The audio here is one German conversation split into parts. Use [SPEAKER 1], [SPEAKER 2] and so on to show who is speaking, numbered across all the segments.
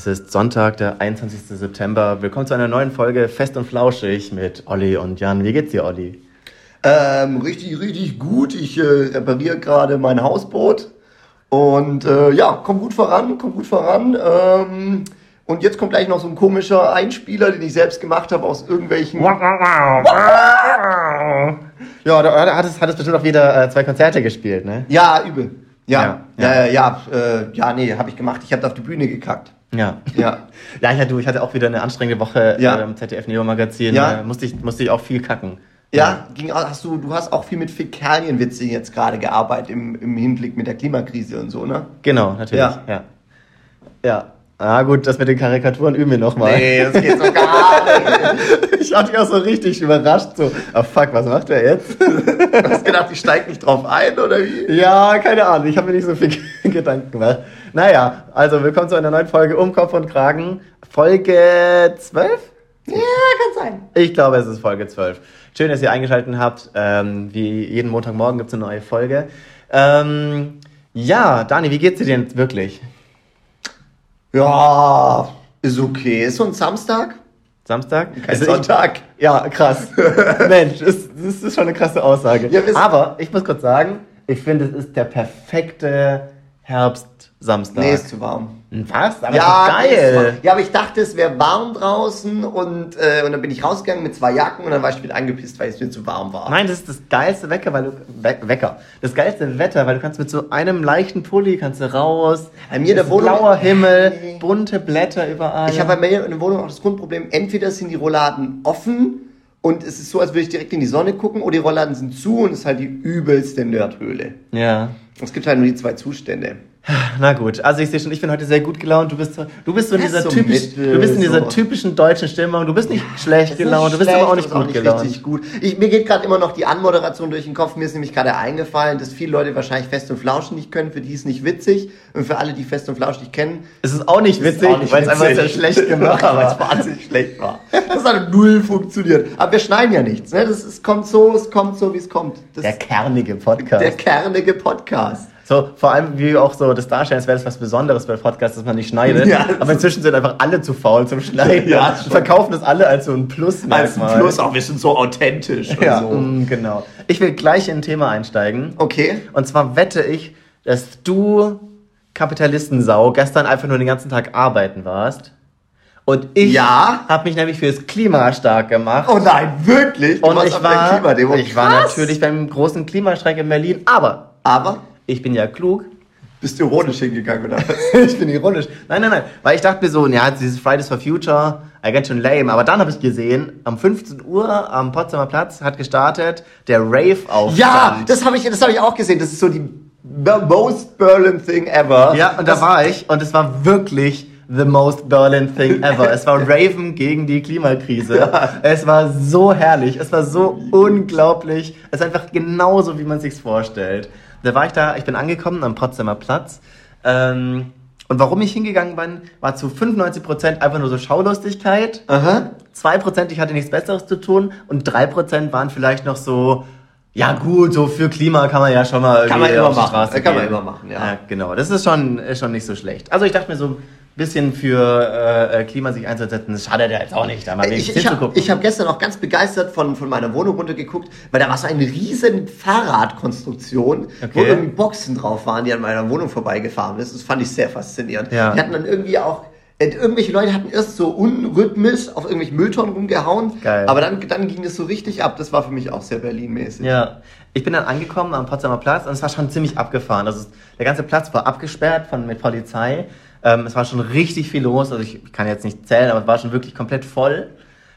[SPEAKER 1] Es ist Sonntag, der 21. September. Willkommen zu einer neuen Folge Fest und Flauschig mit Olli und Jan. Wie geht's dir, Olli?
[SPEAKER 2] Ähm, richtig, richtig gut. Ich äh, repariere gerade mein Hausboot. Und äh, ja, komm gut voran, komm gut voran. Ähm, und jetzt kommt gleich noch so ein komischer Einspieler, den ich selbst gemacht habe aus irgendwelchen.
[SPEAKER 1] Ja, da hat es, hat es bestimmt auch wieder äh, zwei Konzerte gespielt, ne?
[SPEAKER 2] Ja, übel. Ja,
[SPEAKER 1] Ja,
[SPEAKER 2] ja, ja, ja, äh, ja nee, habe ich gemacht. Ich habe auf die Bühne gekackt.
[SPEAKER 1] Ja.
[SPEAKER 2] Ja.
[SPEAKER 1] Ja, ich hatte, ich hatte auch wieder eine anstrengende Woche
[SPEAKER 2] Ja.
[SPEAKER 1] im ZDF Neo Magazin.
[SPEAKER 2] Ja.
[SPEAKER 1] Äh, musste, ich, musste ich auch viel kacken.
[SPEAKER 2] Ja, ging, hast du, du hast auch viel mit Fäkalienwitze jetzt gerade gearbeitet im, im Hinblick mit der Klimakrise und so, ne?
[SPEAKER 1] Genau, natürlich.
[SPEAKER 2] Ja.
[SPEAKER 1] Ja. Ja. Ah, gut, das mit den Karikaturen üben wir nochmal.
[SPEAKER 2] das geht so gar nicht.
[SPEAKER 1] Ich hatte auch so richtig überrascht, so, oh fuck, was macht er jetzt?
[SPEAKER 2] Du hast gedacht, ich steig nicht drauf ein, oder wie?
[SPEAKER 1] Ja, keine Ahnung, ich habe mir nicht so viel Gedanken gemacht. Naja, also willkommen zu einer neuen Folge Um Kopf und Kragen. Folge 12?
[SPEAKER 2] Ja, kann sein.
[SPEAKER 1] Ich glaube, es ist Folge 12. Schön, dass ihr eingeschaltet habt. Ähm, wie jeden Montagmorgen gibt es eine neue Folge. Ähm, ja, Dani, wie geht's dir denn wirklich?
[SPEAKER 2] Ja, ist okay. Ist so ein Samstag?
[SPEAKER 1] Samstag?
[SPEAKER 2] Kein
[SPEAKER 1] Also ich-
[SPEAKER 2] Sonntag.
[SPEAKER 1] Ja, krass. Mensch, das, das ist schon eine krasse Aussage.
[SPEAKER 2] Ja,
[SPEAKER 1] Aber ich muss kurz sagen, ich finde, es ist der perfekte Herbstsamstag.
[SPEAKER 2] Nee, ist zu warm.
[SPEAKER 1] Was? Aber
[SPEAKER 2] ja,
[SPEAKER 1] ist
[SPEAKER 2] ist
[SPEAKER 1] geil.
[SPEAKER 2] warm. Ja, aber ich dachte, es wäre warm draußen und, äh, und dann bin ich rausgegangen mit zwei Jacken und dann war ich wieder angepisst, weil es mir zu warm war.
[SPEAKER 1] Nein, das ist das geilste Wecker, weil du We Wecker. Das geilste Wetter, weil du kannst mit so einem leichten Pulli kannst du raus.
[SPEAKER 2] Bei mir der
[SPEAKER 1] ist
[SPEAKER 2] Wohnung-
[SPEAKER 1] blauer Himmel,
[SPEAKER 2] Nee.
[SPEAKER 1] bunte Blätter überall.
[SPEAKER 2] Ich habe bei mir in der Wohnung auch das Grundproblem, entweder sind die Rollladen offen und es ist so, als würde ich direkt in die Sonne gucken, oder die Rollladen sind zu und es ist halt die übelste Nerdhöhle.
[SPEAKER 1] ja.
[SPEAKER 2] Es gibt halt nur die zwei Zustände.
[SPEAKER 1] Na gut, also ich sehe schon, ich bin heute sehr gut gelaunt. Du bist, du bist so in dieser
[SPEAKER 2] so
[SPEAKER 1] typisch, du bist in dieser
[SPEAKER 2] so.
[SPEAKER 1] typischen deutschen Stimmung. Du bist nicht schlecht gelaunt, du bist
[SPEAKER 2] schlecht,
[SPEAKER 1] aber auch nicht
[SPEAKER 2] das ist
[SPEAKER 1] gut gelaunt.
[SPEAKER 2] richtig gut. Ich, mir geht gerade immer noch die Anmoderation durch den Kopf. Mir ist nämlich gerade eingefallen, dass viele Leute wahrscheinlich Fest und Flauschen nicht können. Für die ist nicht witzig. Und für alle, die Fest und Flauschen nicht kennen,
[SPEAKER 1] Es ist auch nicht witzig,
[SPEAKER 2] auch nicht
[SPEAKER 1] weil es einfach sehr schlecht gemacht
[SPEAKER 2] Ja, weil es
[SPEAKER 1] war.
[SPEAKER 2] wahnsinnig schlecht war. Das hat null funktioniert. Aber wir schneiden ja nichts. Ne? Das ist, kommt so, es kommt so, wie es kommt. Das
[SPEAKER 1] Der kernige Podcast.
[SPEAKER 2] der kernige Podcast.
[SPEAKER 1] So, vor allem, wie auch so das Darstellen, als wäre das was Besonderes bei Podcasts, dass man nicht schneidet.
[SPEAKER 2] Ja.
[SPEAKER 1] aber inzwischen sind einfach alle zu faul zum Schneiden.
[SPEAKER 2] Ja,
[SPEAKER 1] verkaufen das alle als so ein Plus-Merkmal.
[SPEAKER 2] Als ein Plus auch, wir sind so authentisch
[SPEAKER 1] Ja,
[SPEAKER 2] so.
[SPEAKER 1] mm, genau. Ich will gleich in ein Thema einsteigen.
[SPEAKER 2] Okay.
[SPEAKER 1] Und zwar wette ich, dass du, Kapitalistensau, gestern einfach nur den ganzen Tag arbeiten warst. Und ich
[SPEAKER 2] Ja.
[SPEAKER 1] habe mich nämlich fürs Klima stark gemacht.
[SPEAKER 2] Oh nein, wirklich? Du
[SPEAKER 1] und ich war, ich war natürlich beim großen Klimastreik in Berlin. Aber
[SPEAKER 2] Aber
[SPEAKER 1] ich bin ja klug.
[SPEAKER 2] bist du ironisch hingegangen, oder was?
[SPEAKER 1] ich bin ironisch. Nein, nein, nein. Weil ich dachte mir so, ja, dieses Fridays for Future, I get schon lame. Aber dann habe ich gesehen, am 15 Uhr am Potsdamer Platz hat gestartet der Rave-Aufstand.
[SPEAKER 2] Ja, das habe ich, das hab ich auch gesehen. Das ist so die the most Berlin thing ever.
[SPEAKER 1] Ja, und da
[SPEAKER 2] das,
[SPEAKER 1] war ich und es war wirklich the most Berlin thing ever. Es war Raven gegen die Klimakrise.
[SPEAKER 2] Ja.
[SPEAKER 1] Es war so herrlich, es war so unglaublich. Es ist einfach genauso, wie man sich's vorstellt. Da war ich da, ich bin angekommen am Potsdamer Platz. Ähm, und warum ich hingegangen bin, war zu 95% einfach nur so Schaulustigkeit.
[SPEAKER 2] Aha.
[SPEAKER 1] 2% ich hatte nichts Besseres zu tun und 3% waren vielleicht noch so, ja gut, so für Klima kann man ja schon mal
[SPEAKER 2] Kann man
[SPEAKER 1] irgendwie
[SPEAKER 2] immer
[SPEAKER 1] auf die
[SPEAKER 2] machen.
[SPEAKER 1] Straße
[SPEAKER 2] Kann man
[SPEAKER 1] gehen.
[SPEAKER 2] immer machen, ja.
[SPEAKER 1] ja. Genau, das ist schon, ist schon nicht so schlecht. Also ich dachte mir so bisschen für äh, äh, Klima sich einzusetzen, das schadet ja jetzt auch nicht, da mal
[SPEAKER 2] Ich,
[SPEAKER 1] wenigstens
[SPEAKER 2] ich habe gestern auch ganz begeistert von, von meiner Wohnung runtergeguckt, weil da war so eine riesen Fahrradkonstruktion, wo
[SPEAKER 1] Okay.
[SPEAKER 2] irgendwie Boxen drauf waren, die an meiner Wohnung vorbeigefahren ist. Das fand ich sehr faszinierend.
[SPEAKER 1] Ja.
[SPEAKER 2] Die hatten dann irgendwie auch, äh, irgendwelche Leute hatten erst so unrhythmisch auf irgendwelchen Mülltonnen rumgehauen,
[SPEAKER 1] Geil.
[SPEAKER 2] aber dann, dann ging das so richtig ab. Das war für mich auch sehr Berlin-mäßig.
[SPEAKER 1] Ja, ich bin dann angekommen am Potsdamer Platz und es war schon ziemlich abgefahren. Also der ganze Platz war abgesperrt von mit Polizei. Ähm, es war schon richtig viel los. Also ich kann jetzt nicht zählen, aber es war schon wirklich komplett voll.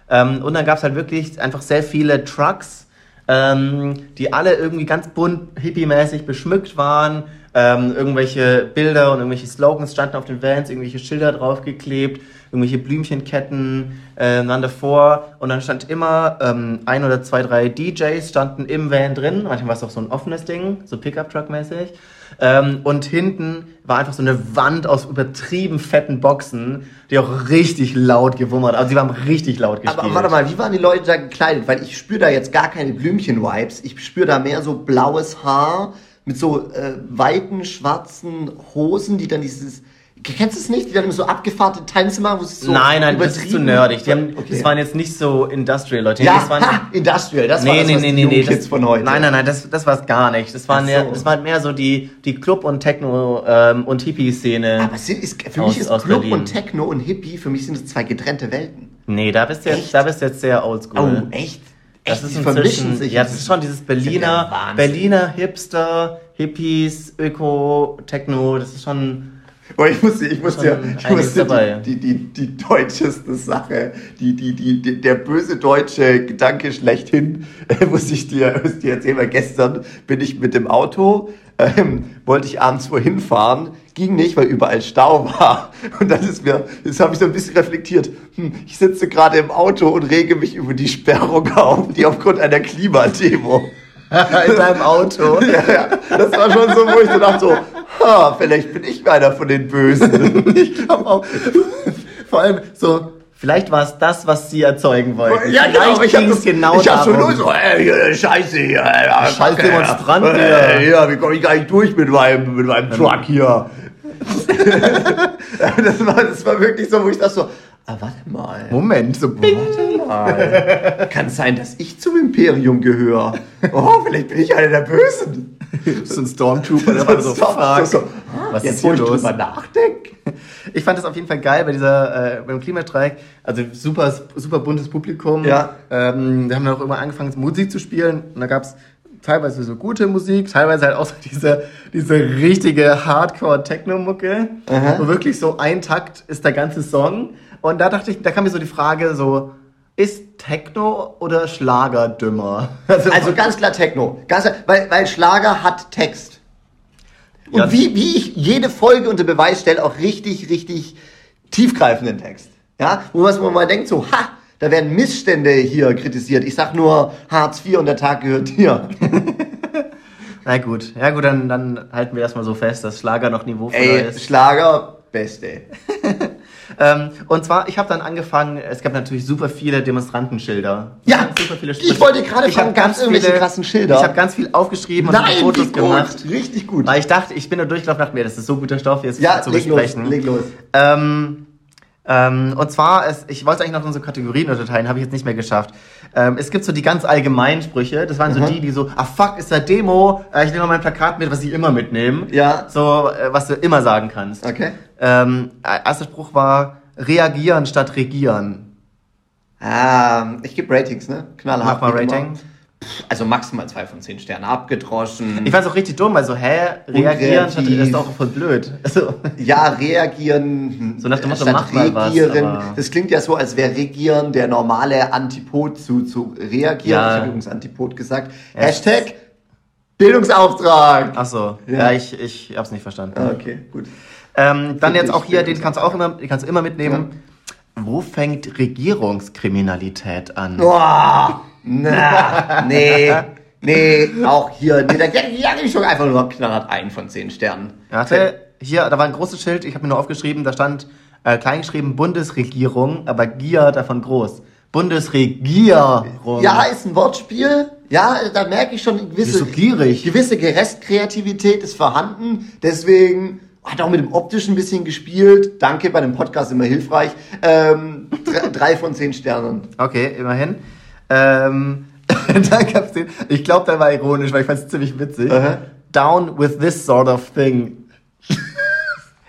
[SPEAKER 1] Ähm, und dann gab es halt wirklich einfach sehr viele Trucks, ähm, die alle irgendwie ganz bunt, hippie-mäßig beschmückt waren. Ähm, irgendwelche Bilder und irgendwelche Slogans standen auf den Vans, irgendwelche Schilder draufgeklebt, irgendwelche Blümchenketten äh, waren davor. Und dann stand immer ähm, ein oder zwei, drei DJs standen im Van drin. Manchmal war es auch so ein offenes Ding, so Pickup-Truck-mäßig. Ähm, und hinten war einfach so eine Wand aus übertrieben fetten Boxen, die auch richtig laut gewummert. Also die waren richtig laut gespielt.
[SPEAKER 2] Aber warte mal, wie waren die Leute da gekleidet? Weil ich spüre da jetzt gar keine Blümchen-Vibes. Ich spüre da mehr so blaues Haar mit so äh, weiten schwarzen Hosen, die dann dieses Kennst du es nicht? Die dann immer so abgefahrte Tänze machen, wo es so
[SPEAKER 1] nein, nein, das ist zu nerdig. Die haben,
[SPEAKER 2] Okay.
[SPEAKER 1] Das waren jetzt nicht so Industrial-Leute.
[SPEAKER 2] ja,
[SPEAKER 1] das waren,
[SPEAKER 2] ha, Industrial, das war
[SPEAKER 1] nee,
[SPEAKER 2] das,
[SPEAKER 1] nee,
[SPEAKER 2] was
[SPEAKER 1] nee,
[SPEAKER 2] die
[SPEAKER 1] nee.
[SPEAKER 2] Kids
[SPEAKER 1] Das,
[SPEAKER 2] von heute.
[SPEAKER 1] Nein, nein, nein, das, das war es gar nicht. Das waren,
[SPEAKER 2] so.
[SPEAKER 1] das waren mehr so die, die Club- und Techno- ähm, und Hippie-Szene.
[SPEAKER 2] Aber sind, ist, für
[SPEAKER 1] Aus-
[SPEAKER 2] mich ist Club
[SPEAKER 1] Berlin.
[SPEAKER 2] und Techno und Hippie, für mich sind es zwei getrennte Welten.
[SPEAKER 1] Nee, da bist du jetzt, da bist du jetzt sehr oldschool.
[SPEAKER 2] Oh, echt?
[SPEAKER 1] Das
[SPEAKER 2] echt?
[SPEAKER 1] ist inzwischen,
[SPEAKER 2] sich.
[SPEAKER 1] ja, das ist schon dieses
[SPEAKER 2] ja
[SPEAKER 1] Berliner,
[SPEAKER 2] Wahnsinn.
[SPEAKER 1] Berliner Hipster, Hippies, Öko, Techno, das ist schon,
[SPEAKER 2] Boah, ich musste, ich ja,
[SPEAKER 1] Schon
[SPEAKER 2] ich musste
[SPEAKER 1] dabei.
[SPEAKER 2] die, die, die, die deutscheste Sache, die, die, die, die, der böse deutsche Gedanke schlechthin, äh, muss ich dir, muss dir erzählen, weil gestern bin ich mit dem Auto, ähm, wollte ich abends wohin fahren, ging nicht, weil überall Stau war. Und dann ist mir, das habe ich so ein bisschen reflektiert. Hm, ich sitze gerade im Auto und rege mich über die Sperrung auf, die aufgrund einer Klimademo.
[SPEAKER 1] in deinem Auto.
[SPEAKER 2] Ja, ja, das war schon so, wo ich so dachte, so, ha, vielleicht bin ich einer von den Bösen.
[SPEAKER 1] ich glaube auch. Vor allem so, vielleicht war es das, was sie erzeugen wollten.
[SPEAKER 2] Ja,
[SPEAKER 1] vielleicht
[SPEAKER 2] genau, ich hab,
[SPEAKER 1] ging's
[SPEAKER 2] das,
[SPEAKER 1] genau
[SPEAKER 2] ich hab schon nur so, ey, Scheiße hier, ja,
[SPEAKER 1] Scheiß
[SPEAKER 2] Kacke,
[SPEAKER 1] Demonstrant
[SPEAKER 2] ja,
[SPEAKER 1] hier.
[SPEAKER 2] äh, ja, wie komme ich gar nicht durch mit meinem, mit meinem Truck hier. das, war, das war wirklich so, wo ich dachte so, ah, warte mal.
[SPEAKER 1] Moment, so bing.
[SPEAKER 2] Warte mal. Kann es sein, dass ich zum Imperium gehöre? Oh, vielleicht bin ich einer der Bösen.
[SPEAKER 1] So ein Stormtrooper, der war so,
[SPEAKER 2] So,
[SPEAKER 1] fuck.
[SPEAKER 2] so,
[SPEAKER 1] was
[SPEAKER 2] Jetzt,
[SPEAKER 1] ist hier
[SPEAKER 2] ich
[SPEAKER 1] los?
[SPEAKER 2] drüber nachdenke.
[SPEAKER 1] Ich fand das auf jeden Fall geil bei dieser, äh, beim Klimastreik. Also super, super buntes Publikum.
[SPEAKER 2] Ja.
[SPEAKER 1] Ähm, wir haben dann auch immer angefangen, Musik zu spielen. Und da gab's teilweise so gute Musik, teilweise halt auch so diese, diese richtige Hardcore-Techno-Mucke. Wo wirklich so ein Takt ist der ganze Song. Und da dachte ich, da kam mir so die Frage so, ist Techno oder Schlager dümmer?
[SPEAKER 2] Also ganz klar Techno. Ganz klar, weil, weil Schlager hat Text. Und
[SPEAKER 1] Ja.
[SPEAKER 2] wie, wie ich jede Folge unter Beweis stelle, auch richtig, richtig tiefgreifenden Text. Ja, wo man mal denkt so, ha, da werden Missstände hier kritisiert. Ich sag nur Hartz IV und der Tag gehört dir.
[SPEAKER 1] Na gut, ja gut, dann, dann halten wir das mal so fest, dass Schlager noch niveauvoller
[SPEAKER 2] Ey,
[SPEAKER 1] ist.
[SPEAKER 2] Schlager, beste.
[SPEAKER 1] Ähm, und zwar, ich habe dann angefangen, es gab natürlich super viele Demonstrantenschilder.
[SPEAKER 2] Ja,
[SPEAKER 1] super viele
[SPEAKER 2] ich wollte gerade fragen, gab's irgendwelche krassen Schilder?
[SPEAKER 1] Ich habe ganz viel aufgeschrieben und
[SPEAKER 2] Nein,
[SPEAKER 1] Fotos
[SPEAKER 2] gut.
[SPEAKER 1] gemacht.
[SPEAKER 2] Richtig gut.
[SPEAKER 1] Weil ich dachte, ich bin da durchgelaufen dachte mir, das ist so guter Stoff, jetzt
[SPEAKER 2] Ja,
[SPEAKER 1] zu
[SPEAKER 2] leg los,
[SPEAKER 1] besprechen.
[SPEAKER 2] leg los.
[SPEAKER 1] Ähm, ähm, und zwar, es, ich wollte eigentlich noch unsere Kategorien unterteilen, habe ich jetzt nicht mehr geschafft. Ähm, es gibt so die ganz allgemeinen Sprüche, das waren so
[SPEAKER 2] Mhm.
[SPEAKER 1] die, die so, ah fuck, ist da Demo, äh, ich nehme mal mein Plakat mit, was ich immer mitnehme.
[SPEAKER 2] Ja.
[SPEAKER 1] So, äh, was du immer sagen kannst.
[SPEAKER 2] Okay.
[SPEAKER 1] Ähm, äh, erster Spruch war, reagieren statt regieren.
[SPEAKER 2] Ah, ich gebe Ratings, ne? Knallhart.
[SPEAKER 1] Mach mal
[SPEAKER 2] wie immer. Also maximal zwei von zehn Sternen abgedroschen.
[SPEAKER 1] Ich fand's auch richtig dumm, weil so, hä, reagieren statt, ist auch voll blöd. Also,
[SPEAKER 2] Ja, reagieren.
[SPEAKER 1] So nach dem Motto, mach mal was,
[SPEAKER 2] regieren.
[SPEAKER 1] aber-
[SPEAKER 2] das klingt ja so, als wäre regieren der normale Antipod zu, zu reagieren.
[SPEAKER 1] Ja.
[SPEAKER 2] Ich habe übrigens Antipod gesagt.
[SPEAKER 1] Ja.
[SPEAKER 2] Hashtag Bildungsauftrag.
[SPEAKER 1] ach so,
[SPEAKER 2] Ja.
[SPEAKER 1] ja, ich, ich hab's nicht verstanden.
[SPEAKER 2] Ah, Okay, gut.
[SPEAKER 1] Ähm, dann jetzt auch hier, den kannst du auch immer, den kannst du immer mitnehmen. Wo fängt Regierungskriminalität an?
[SPEAKER 2] Boah, na, nee, nee, auch hier, nee, da gebe ich schon einfach nur knallhart ein von zehn Sternen.
[SPEAKER 1] Warte, hier, da war ein großes Schild, ich habe mir nur aufgeschrieben, da stand äh, kleingeschrieben Bundesregierung, aber Gier davon groß. Bundesregierung.
[SPEAKER 2] Ja, ist ein Wortspiel. Ja, da merke ich schon gewisse,
[SPEAKER 1] Bist du gierig?
[SPEAKER 2] gewisse Restkreativität ist vorhanden. Deswegen hat auch mit dem optischen ein bisschen gespielt. Danke, bei dem Podcast immer hilfreich. Ähm, drei von zehn Sternen.
[SPEAKER 1] Okay, immerhin. Ähm, dann gab's den, ich glaube, der war ironisch, weil ich fand's ziemlich witzig.
[SPEAKER 2] Aha.
[SPEAKER 1] Down with this sort of thing.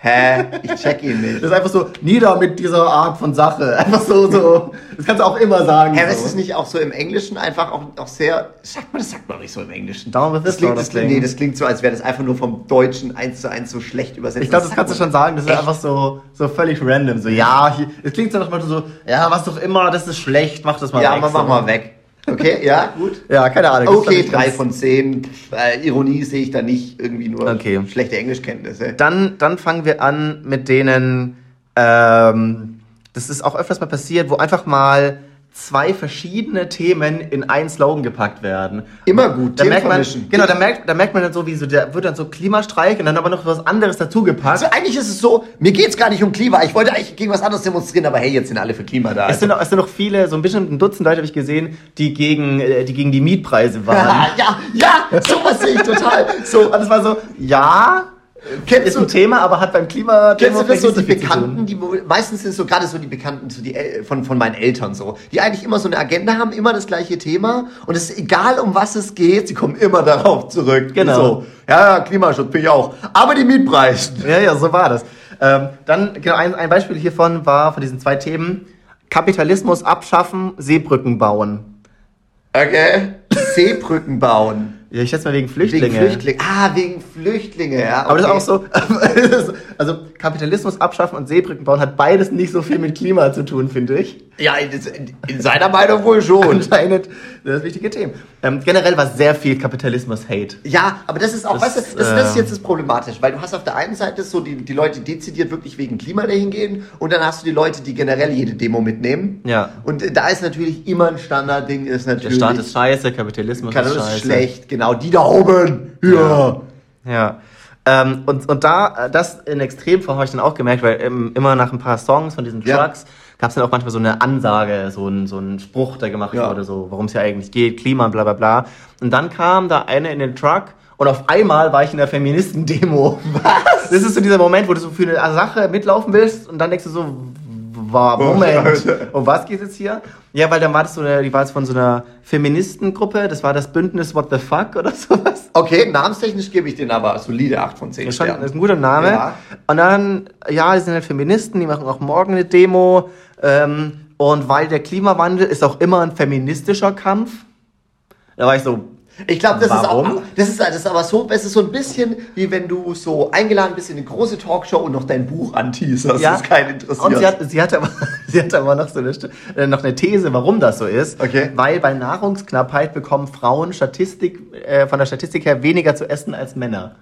[SPEAKER 2] Hä? Ich check ihn nicht.
[SPEAKER 1] Das ist einfach so, nieder mit dieser Art von Sache. Einfach so, so. Das kannst du auch immer sagen.
[SPEAKER 2] Hä, aber ist
[SPEAKER 1] so.
[SPEAKER 2] es nicht auch so im Englischen einfach auch, auch sehr. Sagt man, das sagt man nicht so im Englischen.
[SPEAKER 1] Down with
[SPEAKER 2] das klingt, das klingt, nee, das klingt so, als wäre das einfach nur vom Deutschen eins zu eins so schlecht übersetzt.
[SPEAKER 1] Ich glaube, das kannst du schon sagen. Das ist
[SPEAKER 2] Echt?
[SPEAKER 1] einfach so, so völlig random. So, ja, hier, es klingt so dem Motto so, ja, was doch immer, das ist schlecht, mach das mal
[SPEAKER 2] Ja,
[SPEAKER 1] weg.
[SPEAKER 2] mach, mach
[SPEAKER 1] so.
[SPEAKER 2] mal weg. Okay, ja, gut.
[SPEAKER 1] Ja, keine Ahnung.
[SPEAKER 2] Okay, drei von zehn. Äh, Ironie sehe ich da nicht, irgendwie nur
[SPEAKER 1] Okay.
[SPEAKER 2] schlechte Englischkenntnisse.
[SPEAKER 1] Dann, dann fangen wir an mit denen, ähm, das ist auch öfters mal passiert, wo einfach mal zwei verschiedene Themen in einen Slogan gepackt werden.
[SPEAKER 2] Immer gut,
[SPEAKER 1] Da
[SPEAKER 2] Themen
[SPEAKER 1] merkt man,
[SPEAKER 2] vermischen.
[SPEAKER 1] genau, da merkt, da merkt man dann so, wie so, der wird dann so Klimastreik und dann aber noch was anderes dazu gepackt.
[SPEAKER 2] Also eigentlich ist es so, mir geht's gar nicht um Klima. Ich wollte eigentlich gegen was anderes demonstrieren, aber hey, jetzt sind alle für Klima da.
[SPEAKER 1] Es sind, noch, es sind noch viele, so ein bisschen ein Dutzend Leute habe ich gesehen, die gegen, äh, die gegen die Mietpreise waren.
[SPEAKER 2] ja, ja, sowas sehe ich total.
[SPEAKER 1] So, und es war so, ja,
[SPEAKER 2] Kennst
[SPEAKER 1] Ist
[SPEAKER 2] du,
[SPEAKER 1] ein Thema, aber hat beim Klima
[SPEAKER 2] Kennst du das so, die. Bekannten, die meistens sind es so gerade so die Bekannten so die, El- von, von meinen Eltern so, die eigentlich immer so eine Agenda haben, immer das gleiche Thema und es ist egal um was es geht, sie kommen immer darauf zurück.
[SPEAKER 1] Genau.
[SPEAKER 2] So, ja, ja, Klimaschutz bin ich auch. Aber die Mietpreise.
[SPEAKER 1] Ja, ja, so war das. Ähm, dann, genau, ein, ein Beispiel hiervon war von diesen zwei Themen: Kapitalismus abschaffen, Seebrücken bauen.
[SPEAKER 2] Okay. Seebrücken bauen.
[SPEAKER 1] Ja, ich schätze mal wegen Flüchtlinge.
[SPEAKER 2] Wegen Flüchtlinge. Ah, wegen Flüchtlinge, ja.
[SPEAKER 1] Aber das
[SPEAKER 2] okay.
[SPEAKER 1] ist auch so, also Kapitalismus abschaffen und Seebrücken bauen hat beides nicht so viel mit Klima zu tun, finde ich.
[SPEAKER 2] Ja, in, in seiner Meinung wohl schon.
[SPEAKER 1] Anscheinend das wichtige Themen. Ähm, generell war sehr viel Kapitalismus-Hate.
[SPEAKER 2] Ja, aber das ist auch,
[SPEAKER 1] Das,
[SPEAKER 2] weißt du, das, das ist
[SPEAKER 1] äh,
[SPEAKER 2] jetzt das Problematische, weil du hast auf der einen Seite so die, die Leute, die dezidiert wirklich wegen Klima dahin gehen und dann hast du die Leute, die generell jede Demo mitnehmen.
[SPEAKER 1] Ja.
[SPEAKER 2] Und äh, da ist natürlich immer ein Standardding, ist
[SPEAKER 1] Der
[SPEAKER 2] natürlich.
[SPEAKER 1] Staat ist scheiße, Kapitalismus
[SPEAKER 2] kann
[SPEAKER 1] ist scheiße.
[SPEAKER 2] schlecht, genau, die da oben. Ja.
[SPEAKER 1] Ja. Ähm, und, und da, äh, das in Extremform habe ich dann auch gemerkt, weil ähm, immer nach ein paar Songs von diesen
[SPEAKER 2] Ja.
[SPEAKER 1] Trucks gab es dann auch manchmal so eine Ansage, so ein, so ein Spruch, der gemacht
[SPEAKER 2] Ja.
[SPEAKER 1] wurde, so, worum es ja eigentlich geht, Klima, bla bla bla. Und dann kam da eine in den Truck und auf einmal war ich in der Feministendemo. Was? Das ist so dieser Moment, wo du so für eine Sache mitlaufen willst und dann denkst du so, war, Moment,
[SPEAKER 2] Alter.
[SPEAKER 1] um was geht es hier? Ja, weil dann war das so eine, die war jetzt von so einer Feministengruppe, das war das Bündnis What the Fuck oder sowas.
[SPEAKER 2] Okay, namenstechnisch gebe ich den aber solide 8 von 10
[SPEAKER 1] Das ist, schon,
[SPEAKER 2] Sternen.
[SPEAKER 1] das ist ein guter Name.
[SPEAKER 2] Ja.
[SPEAKER 1] Und dann, ja, die sind halt Feministen, die machen auch morgen eine Demo. Ähm, und weil der Klimawandel ist auch immer ein feministischer Kampf. Da war ich so,
[SPEAKER 2] Ich glaube, das
[SPEAKER 1] Warum?
[SPEAKER 2] ist auch, das ist, das ist aber so, es ist so ein bisschen wie wenn du so eingeladen bist in eine große Talkshow und noch dein Buch anteaserst,
[SPEAKER 1] ja.
[SPEAKER 2] das keinen interessiert.
[SPEAKER 1] Und sie, hat, sie, hatte aber, sie hatte aber noch so eine, äh, noch eine These, warum das so ist.
[SPEAKER 2] Okay.
[SPEAKER 1] Weil bei Nahrungsknappheit bekommen Frauen Statistik, äh, von der Statistik her weniger zu essen als Männer.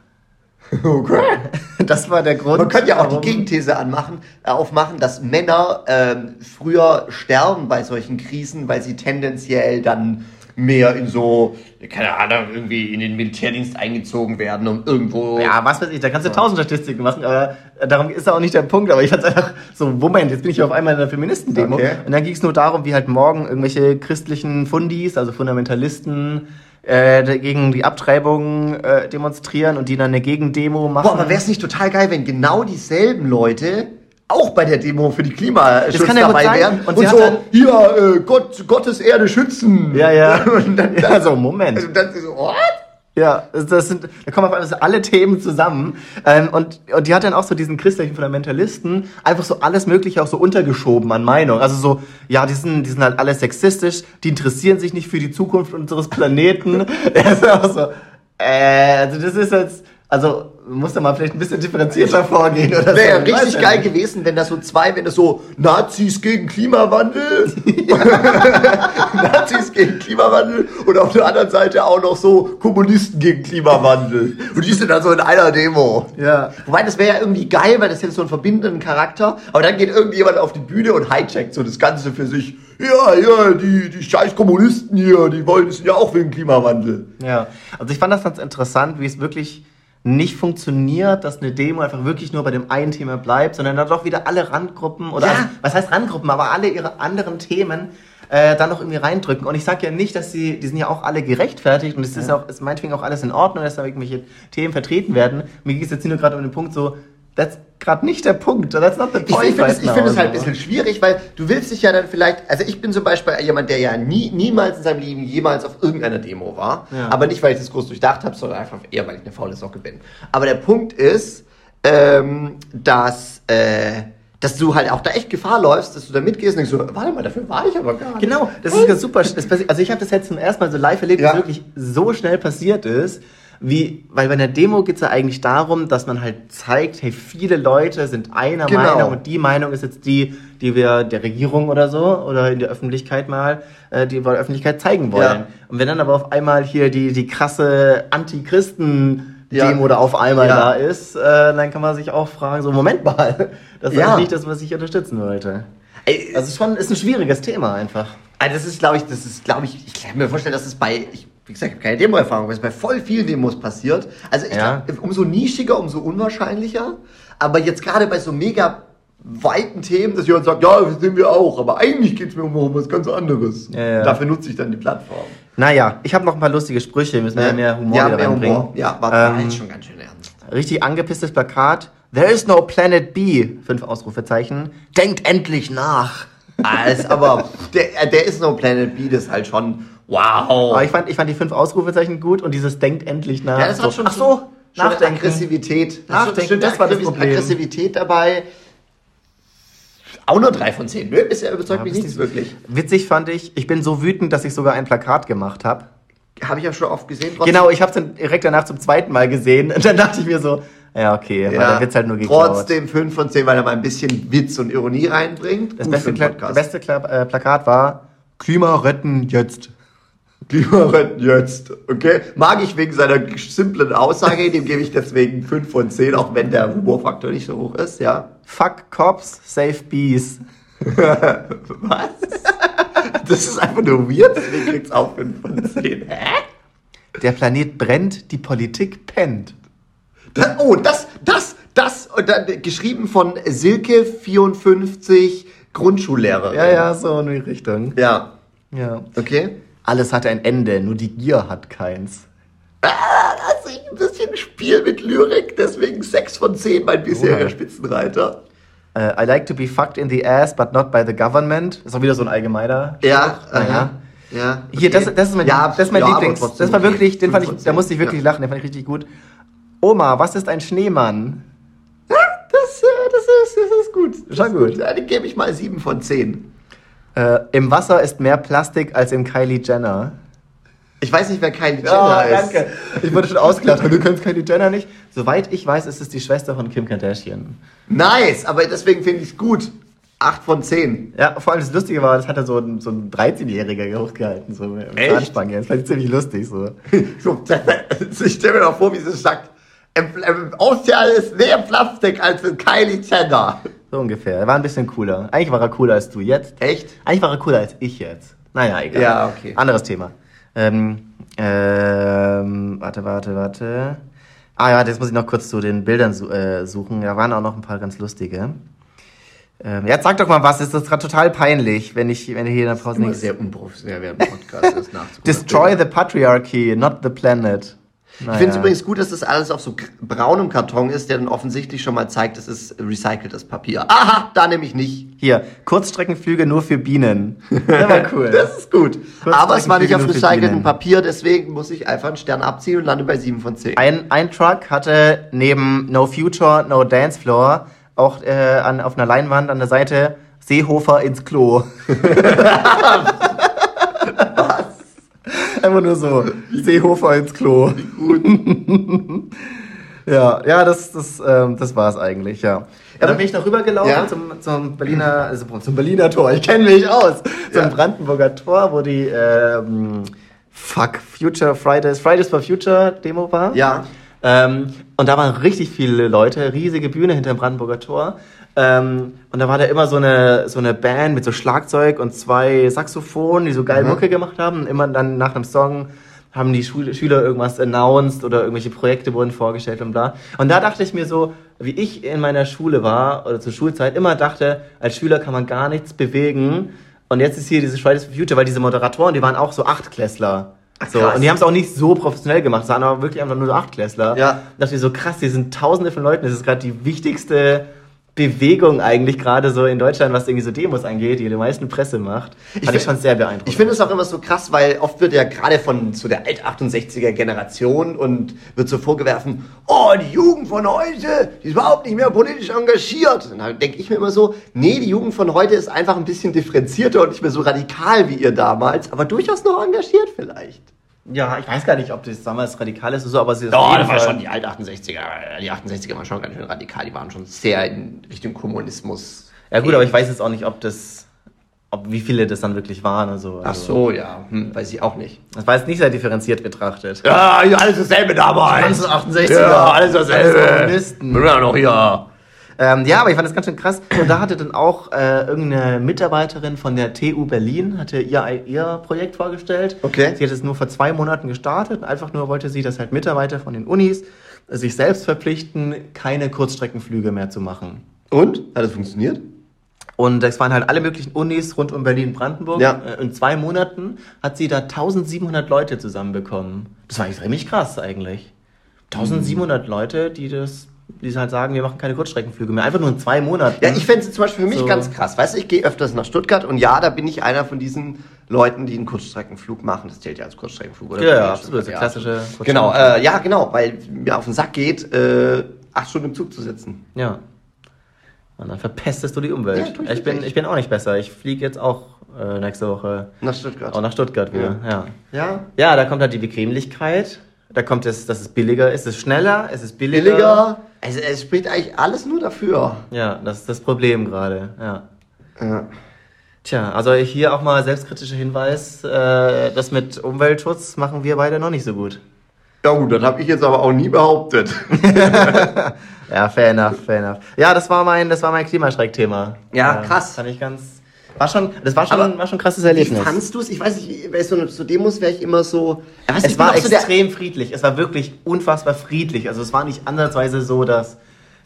[SPEAKER 2] okay.
[SPEAKER 1] Das war der Grund.
[SPEAKER 2] Man könnte ja auch die Gegenthese anmachen, äh, aufmachen, dass Männer ähm, früher sterben bei solchen Krisen, weil sie tendenziell dann mehr in so, keine Ahnung, irgendwie in den Militärdienst eingezogen werden, um irgendwo.
[SPEAKER 1] Ja, was weiß ich, da kannst du tausend Statistiken machen, aber äh, darum ist auch nicht der Punkt. Aber ich fand einfach so, Moment, jetzt bin ich auf einmal in einer Feministendemo.
[SPEAKER 2] Okay.
[SPEAKER 1] Und dann ging es nur darum, wie halt morgen irgendwelche christlichen Fundis, also Fundamentalisten, äh, gegen die Abtreibung äh, demonstrieren und die dann eine Gegendemo machen.
[SPEAKER 2] Boah, aber wäre es nicht total geil, wenn genau dieselben Leute auch bei der Demo für die Klimaschutz
[SPEAKER 1] Das kann ja
[SPEAKER 2] dabei
[SPEAKER 1] sein.
[SPEAKER 2] wären
[SPEAKER 1] Und
[SPEAKER 2] und, so, hier, äh, Gott, Gottes Erde schützen.
[SPEAKER 1] Ja, ja.
[SPEAKER 2] dann,
[SPEAKER 1] ja, so, Moment.
[SPEAKER 2] also dann so, what?
[SPEAKER 1] Ja, das das sind, da kommen auf einmal alle Themen zusammen. Ähm, und, und die hat dann auch so diesen christlichen Fundamentalisten einfach so alles Mögliche auch so untergeschoben an Meinung. Also so, ja, die sind, die sind halt alle sexistisch, die interessieren sich nicht für die Zukunft unseres Planeten. Er ist auch so, äh, also das ist jetzt, also muss da mal vielleicht ein bisschen differenzierter vorgehen oder
[SPEAKER 2] Wäre
[SPEAKER 1] so. Weiß
[SPEAKER 2] richtig geil
[SPEAKER 1] nicht.
[SPEAKER 2] gewesen, wenn das so zwei, wenn das so Nazis gegen Klimawandel, Nazis gegen Klimawandel und auf der anderen Seite auch noch so Kommunisten gegen Klimawandel. Und die sind dann so in einer Demo.
[SPEAKER 1] Ja.
[SPEAKER 2] Wobei das wäre ja irgendwie geil, weil das hätte so einen verbindenden Charakter. Aber dann geht irgendjemand auf die Bühne und hijackt so das Ganze für sich. Ja, ja, die, die scheiß Kommunisten hier, die wollen es ja auch wegen Klimawandel.
[SPEAKER 1] Ja, also ich fand das ganz interessant, wie es wirklich nicht funktioniert, dass eine Demo einfach wirklich nur bei dem einen Thema bleibt, sondern dann doch wieder alle Randgruppen oder
[SPEAKER 2] Ja.
[SPEAKER 1] also, was heißt Randgruppen, aber alle ihre anderen Themen äh, dann noch irgendwie reindrücken. Und ich sage ja nicht, dass sie, die sind ja auch alle gerechtfertigt und es ist auch, ist meinetwegen auch alles in Ordnung, dass da irgendwelche Themen vertreten werden. Mir geht es jetzt hier nur gerade um den Punkt so, that's gerade nicht der Punkt, that's not the
[SPEAKER 2] Ich,
[SPEAKER 1] point
[SPEAKER 2] ich finde es ich find es halt ein bisschen schwierig, weil du willst dich ja dann vielleicht, also ich bin zum Beispiel jemand, der ja nie, niemals in seinem Leben jemals auf irgendeiner Demo war,
[SPEAKER 1] Ja.
[SPEAKER 2] aber nicht, weil ich das groß durchdacht habe, sondern einfach eher, weil ich eine faule Socke bin. Aber der Punkt ist, ähm, dass, äh, dass du halt auch da echt Gefahr läufst, dass du da mitgehst und denkst so, warte mal, dafür war ich aber gar nicht.
[SPEAKER 1] Genau, das ist ganz super. Das Also ich habe das jetzt zum ersten Mal so live erlebt,
[SPEAKER 2] Ja.
[SPEAKER 1] dass es wirklich so schnell passiert ist. Wie, weil bei einer Demo geht es ja eigentlich darum, dass man halt zeigt, hey, viele Leute sind einer
[SPEAKER 2] Genau.
[SPEAKER 1] Meinung und die Meinung ist jetzt die, die wir der Regierung oder so oder in der Öffentlichkeit mal, äh, die wir der Öffentlichkeit zeigen wollen.
[SPEAKER 2] Ja.
[SPEAKER 1] Und wenn dann aber auf einmal hier die, die krasse Antichristen-Demo
[SPEAKER 2] Ja.
[SPEAKER 1] da auf einmal
[SPEAKER 2] Ja.
[SPEAKER 1] da ist, äh, dann kann man sich auch fragen, so, Moment mal, das ist
[SPEAKER 2] Ja.
[SPEAKER 1] nicht das, was ich unterstützen wollte.
[SPEAKER 2] Ey,
[SPEAKER 1] Also schon ist ein schwieriges Thema einfach.
[SPEAKER 2] Also das ist, glaube ich, das ist, glaube ich, ich kann mir vorstellen, dass es bei, ich, wie gesagt, ich habe keine Demo-Erfahrung, aber es bei voll vielen Demos passiert. Also ich
[SPEAKER 1] Ja.
[SPEAKER 2] glaub, umso nischiger, umso unwahrscheinlicher. Aber jetzt gerade bei so mega weiten Themen, dass jemand sagt, ja, das sehen wir auch, aber eigentlich geht es mir um, um was ganz anderes.
[SPEAKER 1] Ja, ja.
[SPEAKER 2] Dafür nutze ich dann die Plattform.
[SPEAKER 1] Naja, ich habe noch ein paar lustige Sprüche, müssen wir ja mehr Humor
[SPEAKER 2] ja,
[SPEAKER 1] wieder
[SPEAKER 2] mehr
[SPEAKER 1] reinbringen.
[SPEAKER 2] Humor. Ja, war,
[SPEAKER 1] Ähm,
[SPEAKER 2] schon ganz schön ernst.
[SPEAKER 1] Richtig angepisstes Plakat. There is no Planet B. Fünf Ausrufezeichen. Denkt endlich nach.
[SPEAKER 2] Alles, aber der, der ist no Planet B, das ist halt schon wow.
[SPEAKER 1] Aber ich fand, ich fand die fünf Ausrufezeichen gut und dieses denkt endlich nach.
[SPEAKER 2] Ja, das hat schon
[SPEAKER 1] Ach so,
[SPEAKER 2] schon
[SPEAKER 1] nachdenken.
[SPEAKER 2] Aggressivität.
[SPEAKER 1] Nachdenken,
[SPEAKER 2] Schon
[SPEAKER 1] das war das Problem.
[SPEAKER 2] Aggressivität dabei. Auch nur drei von zehn. Nö, bisher überzeugt
[SPEAKER 1] Ja,
[SPEAKER 2] mich nichts
[SPEAKER 1] ist-
[SPEAKER 2] wirklich.
[SPEAKER 1] Witzig fand ich, ich bin so wütend, dass ich sogar ein Plakat gemacht habe.
[SPEAKER 2] Habe ich ja schon oft gesehen. trotzdem-
[SPEAKER 1] Genau, ich habe es dann direkt danach zum zweiten Mal gesehen und dann dachte ich mir so, ja okay, weil der Witz halt nur geklaut.
[SPEAKER 2] Trotzdem 5 von 10, weil er mal ein bisschen Witz und Ironie reinbringt.
[SPEAKER 1] Das
[SPEAKER 2] Gut
[SPEAKER 1] beste, Kla beste Kla äh, Plakat war Klima retten jetzt.
[SPEAKER 2] Klima retten jetzt. Okay? Mag ich wegen seiner simplen Aussage, dem gebe ich deswegen 5 von 10, auch wenn der Humorfaktor nicht so hoch ist, ja.
[SPEAKER 1] Fuck Cops, save Bees.
[SPEAKER 2] Was? Das ist einfach nur weird, deswegen kriegt's auch 5 von 10. Hä?
[SPEAKER 1] Der Planet brennt, die Politik pennt.
[SPEAKER 2] Da, oh, das, das, das, und dann, geschrieben von Silke 54, Grundschullehrerin.
[SPEAKER 1] Ja, ja, so in die Richtung.
[SPEAKER 2] Ja,
[SPEAKER 1] Ja.
[SPEAKER 2] okay.
[SPEAKER 1] Alles hat ein Ende, nur die Gier hat keins.
[SPEAKER 2] Ah, das ist ein bisschen Spiel mit Lyrik, deswegen 6 von 10, mein bisheriger. Spitzenreiter.
[SPEAKER 1] Äh, I like to be fucked in the ass, but not by the government. ist auch wieder so ein allgemeiner.
[SPEAKER 2] Ja,
[SPEAKER 1] Naja.
[SPEAKER 2] Ja,
[SPEAKER 1] Hier,
[SPEAKER 2] okay.
[SPEAKER 1] das, das ist mein,
[SPEAKER 2] ja,
[SPEAKER 1] das ist mein
[SPEAKER 2] ja,
[SPEAKER 1] Lieblings. Das war
[SPEAKER 2] okay.
[SPEAKER 1] wirklich, den fand ich, da musste ich wirklich
[SPEAKER 2] Ja.
[SPEAKER 1] lachen, den fand ich richtig gut. Oma, was ist ein Schneemann?
[SPEAKER 2] Das, äh, das, ist, das ist gut.
[SPEAKER 1] Schon gut.
[SPEAKER 2] Ja, den gebe ich mal 7 von 10.
[SPEAKER 1] Äh, Im Wasser ist mehr Plastik als in Kylie Jenner.
[SPEAKER 2] Ich weiß nicht, wer Kylie Jenner ist.
[SPEAKER 1] Ich wurde schon ausgelacht, du kennst Kylie Jenner nicht. Soweit ich weiß, ist es die Schwester von Kim Kardashian.
[SPEAKER 2] Nice, aber deswegen finde ich es gut. 8 von 10.
[SPEAKER 1] Ja, vor allem das Lustige war, das hat er so ein, so ein 13-Jähriger hochgehalten, so mit? Zahnspange. Das fand ich ziemlich lustig, so.
[SPEAKER 2] So, ich stelle mir doch vor, wie sie sagt, im, im Ozean ist mehr Plastik als in Kylie Jenner.
[SPEAKER 1] So ungefähr. Er war ein bisschen cooler. Eigentlich war er cooler als du jetzt.
[SPEAKER 2] Echt?
[SPEAKER 1] Eigentlich war er cooler als ich jetzt. Naja, egal.
[SPEAKER 2] Ja, okay.
[SPEAKER 1] Anderes Thema. Ähm, ähm, warte, warte, warte. Ah ja, jetzt muss ich noch kurz zu den Bildern su äh, suchen. Da waren auch noch ein paar ganz lustige. Ähm, ja, sag doch mal was. Ist das gerade total peinlich, wenn ich, wenn ich hier in der Pause nichts...
[SPEAKER 2] sehr unprofessionell während Podcast das nachzugucken.
[SPEAKER 1] Destroy the patriarchy, not the planet.
[SPEAKER 2] Ich finde es übrigens gut, dass das alles auf so braunem Karton ist, der dann offensichtlich schon mal zeigt, das ist recyceltes Papier. Aha, da nämlich nicht.
[SPEAKER 1] Hier, Kurzstreckenflüge nur für Bienen. Das war cool.
[SPEAKER 2] Das ist gut. Aber es war nicht auf recyceltem. Papier, deswegen muss ich einfach einen Stern abziehen und lande bei 7 von 10.
[SPEAKER 1] Ein, ein Truck hatte neben No Future, No Dance Floor auch äh, an, auf einer Leinwand an der Seite Seehofer ins Klo. Einfach nur so. Seehofer ins Klo. ja, ja, das, das, ähm, das war's eigentlich, ja. Ja, dann bin ich noch rübergelaufen
[SPEAKER 2] Ja.
[SPEAKER 1] zum, zum Berliner, also zum Berliner Tor. Ich kenne mich aus. Zum
[SPEAKER 2] Ja.
[SPEAKER 1] Brandenburger Tor, wo die ähm, Fuck Future Fridays, Fridays for Future Demo war.
[SPEAKER 2] Ja.
[SPEAKER 1] Ähm, und da waren richtig viele Leute, riesige Bühne hinter dem Brandenburger Tor. Ähm, und da war da immer so eine, so eine Band mit so Schlagzeug und zwei Saxophonen, die so geil
[SPEAKER 2] Mhm.
[SPEAKER 1] Mucke gemacht haben. Und immer dann nach einem Song haben die Schul Schüler irgendwas announced oder irgendwelche Projekte wurden vorgestellt und bla. Und da dachte ich mir so, wie ich in meiner Schule war oder zur Schulzeit immer dachte, als Schüler kann man gar nichts bewegen. Und jetzt ist hier diese Fridays for Future, weil diese Moderatoren, die waren auch so Achtklässler. So,
[SPEAKER 2] krass.
[SPEAKER 1] und die haben es auch nicht so professionell gemacht, sondern aber wirklich einfach nur so Achtklässler.
[SPEAKER 2] Ja.
[SPEAKER 1] Da dachte ich so, krass, hier sind tausende von Leuten, das ist gerade die wichtigste Bewegung eigentlich gerade so in Deutschland, was irgendwie so Demos angeht, die die meisten Presse macht. Fand ich,
[SPEAKER 2] find-
[SPEAKER 1] schon sehr beeindruckend.
[SPEAKER 2] Ich finde es auch immer so krass, weil oft wird ja gerade von so der Alt-68er Generation und wird so vorgeworfen, oh, die Jugend von heute, die ist überhaupt nicht mehr politisch engagiert. Und da denke ich mir immer so, nee, die Jugend von heute ist einfach ein bisschen differenzierter und nicht mehr so radikal wie ihr damals, aber durchaus noch engagiert vielleicht.
[SPEAKER 1] Ja, ich weiß gar nicht, ob das damals radikal ist oder so, aber sie ist
[SPEAKER 2] Doch, das war schon die Alt-68er. Die 68er waren schon ganz schön radikal, die waren schon sehr in Richtung Kommunismus.
[SPEAKER 1] Ja gut, aber ich weiß jetzt auch nicht, ob das, ob wie viele das dann wirklich waren oder so.
[SPEAKER 2] Ach
[SPEAKER 1] Also,
[SPEAKER 2] so, ja, hm, weiß ich auch nicht.
[SPEAKER 1] Das war jetzt nicht sehr differenziert betrachtet.
[SPEAKER 2] Ja, alles dasselbe damals.
[SPEAKER 1] 1968er.
[SPEAKER 2] Ja, alles
[SPEAKER 1] Alles
[SPEAKER 2] dasselbe.
[SPEAKER 1] Kommunisten.
[SPEAKER 2] Wir noch hier.
[SPEAKER 1] Ähm, ja, aber ich fand das ganz schön krass. Und da hatte dann auch äh, irgendeine Mitarbeiterin von der TU Berlin, hatte ihr, ihr Projekt vorgestellt.
[SPEAKER 2] Okay.
[SPEAKER 1] Sie hat es nur vor zwei Monaten gestartet. Einfach nur wollte sie, dass halt Mitarbeiter von den Unis sich selbst verpflichten, keine Kurzstreckenflüge mehr zu machen.
[SPEAKER 2] Und? Hat das funktioniert?
[SPEAKER 1] Und es waren halt alle möglichen Unis rund um Berlin-Brandenburg.
[SPEAKER 2] Ja.
[SPEAKER 1] Äh, In zwei Monaten hat sie da 1700 Leute zusammenbekommen. Das war eigentlich ziemlich krass eigentlich. 1700 Leute, die das, die halt sagen, wir machen keine Kurzstreckenflüge mehr. Einfach nur in zwei Monaten.
[SPEAKER 2] Ja, ich fände es zum Beispiel für mich
[SPEAKER 1] So.
[SPEAKER 2] ganz krass. Weißt du, ich gehe öfters nach Stuttgart und ja, da bin ich einer von diesen Leuten, die einen Kurzstreckenflug machen. Das zählt ja als Kurzstreckenflug, oder?
[SPEAKER 1] Ja, ja, absolut. Der klassische
[SPEAKER 2] Genau, äh, ja, genau, weil mir auf den Sack geht, äh, acht Stunden im Zug zu sitzen.
[SPEAKER 1] Ja. Und dann verpestest du die
[SPEAKER 2] Ja,
[SPEAKER 1] Umwelt.
[SPEAKER 2] tu ich
[SPEAKER 1] bin, ich bin auch nicht besser. Ich fliege jetzt auch äh, nächste Woche
[SPEAKER 2] Nach Stuttgart.
[SPEAKER 1] auch nach Stuttgart wieder. Ja.
[SPEAKER 2] ja?
[SPEAKER 1] ja, da kommt halt die Bequemlichkeit. Da kommt es, dass es billiger ist. Es ist schneller, es ist billiger.
[SPEAKER 2] Billiger. Also es spricht eigentlich alles nur dafür.
[SPEAKER 1] Ja, das ist das Problem gerade. Ja.
[SPEAKER 2] Ja.
[SPEAKER 1] Tja, also hier auch mal selbstkritischer Hinweis, äh, das mit Umweltschutz machen wir beide noch nicht so gut.
[SPEAKER 2] Ja gut, das habe ich jetzt aber auch nie behauptet.
[SPEAKER 1] Ja, fair enough, fair enough. Ja, das war mein, das war mein Klimaschreck-Thema.
[SPEAKER 2] Ja, krass.
[SPEAKER 1] Fand ich ganz, war schon, das war schon,
[SPEAKER 2] Aber
[SPEAKER 1] war schon ein krasses
[SPEAKER 2] Wie
[SPEAKER 1] Erlebnis.
[SPEAKER 2] fandst du es? Ich weiß nicht, bei so, so Demos wäre ich immer so... Ja,
[SPEAKER 1] Es war
[SPEAKER 2] auch so
[SPEAKER 1] extrem friedlich. Es war wirklich unfassbar friedlich. Also es war nicht ansatzweise so, dass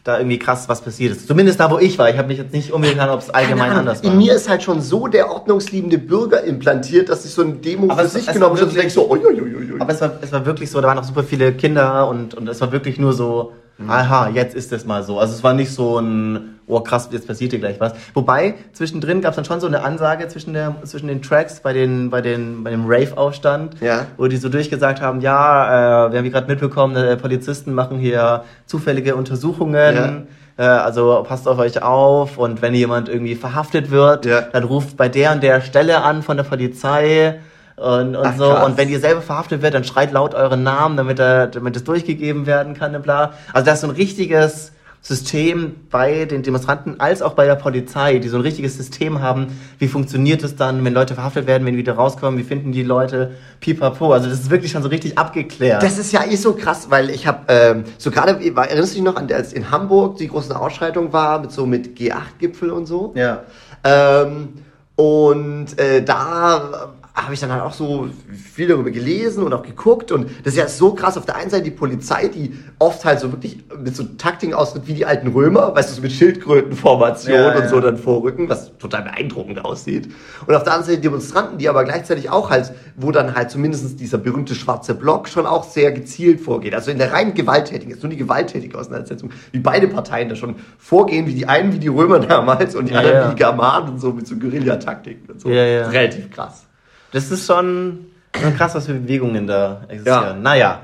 [SPEAKER 1] da irgendwie krass was passiert ist. Zumindest da, wo ich war. Ich habe mich jetzt nicht umgekannt, ob es allgemein
[SPEAKER 2] Ahnung,
[SPEAKER 1] anders war.
[SPEAKER 2] In mir ist halt schon so der ordnungsliebende Bürger implantiert, dass ich so eine Demo
[SPEAKER 1] Aber
[SPEAKER 2] für
[SPEAKER 1] es-
[SPEAKER 2] sich
[SPEAKER 1] es
[SPEAKER 2] genommen habe und denke so, oi, oi, oi, oi.
[SPEAKER 1] Aber es war, es war wirklich so, da waren auch super viele Kinder und, und es war wirklich nur so,
[SPEAKER 2] Mhm.
[SPEAKER 1] aha, jetzt ist es mal so. Also es war nicht so ein, oh krass, jetzt passiert hier gleich was. Wobei, zwischendrin gab es dann schon so eine Ansage zwischen, der, zwischen den Tracks bei, den, bei, den, bei dem Rave-Aufstand,
[SPEAKER 2] Ja.
[SPEAKER 1] wo die so durchgesagt haben, ja, äh, wir haben hier gerade mitbekommen, äh, Polizisten machen hier zufällige Untersuchungen. Äh, also passt auf euch auf und wenn jemand irgendwie verhaftet wird,
[SPEAKER 2] Ja.
[SPEAKER 1] dann ruft bei der und der Stelle an von der Polizei und, und
[SPEAKER 2] Ach,
[SPEAKER 1] so.
[SPEAKER 2] krass.
[SPEAKER 1] Und wenn ihr selber verhaftet wird, dann schreit laut euren Namen, damit, er, damit es durchgegeben werden kann und bla. Also da ist so ein richtiges System bei den Demonstranten als auch bei der Polizei, die so ein richtiges System haben. Wie funktioniert es dann, wenn Leute verhaftet werden, wenn die wieder rauskommen? Wie finden die Leute? Pipapo. Also das ist wirklich schon so richtig abgeklärt.
[SPEAKER 2] Das ist ja eh so krass, weil ich habe ähm, so gerade, erinnerst du dich noch an als in Hamburg die großen Ausschreitungen war mit so mit G8-Gipfel und so?
[SPEAKER 1] ja.
[SPEAKER 2] Ähm, und äh, da habe ich dann halt auch so viel darüber gelesen und auch geguckt. Und das ist ja so krass. Auf der einen Seite die Polizei, die oft halt so wirklich mit so Taktiken austritt wie die alten Römer, weißt du, so mit Schildkrötenformation
[SPEAKER 1] Ja,
[SPEAKER 2] und
[SPEAKER 1] ja.
[SPEAKER 2] so dann vorrücken, was total beeindruckend aussieht. Und auf der anderen Seite Demonstranten, die aber gleichzeitig auch halt, wo dann halt zumindest dieser berühmte schwarze Block schon auch sehr gezielt vorgeht. Also in der rein gewalttätigen, jetzt nur die gewalttätige Auseinandersetzung, wie beide Parteien da schon vorgehen, wie die einen wie die Römer damals und die
[SPEAKER 1] Ja,
[SPEAKER 2] anderen wie die Germanen und so mit so Guerillataktiken und so.
[SPEAKER 1] Ja, ja.
[SPEAKER 2] Relativ krass.
[SPEAKER 1] Das ist schon, schon krass, was für Bewegungen da existieren.
[SPEAKER 2] Ja.
[SPEAKER 1] Naja.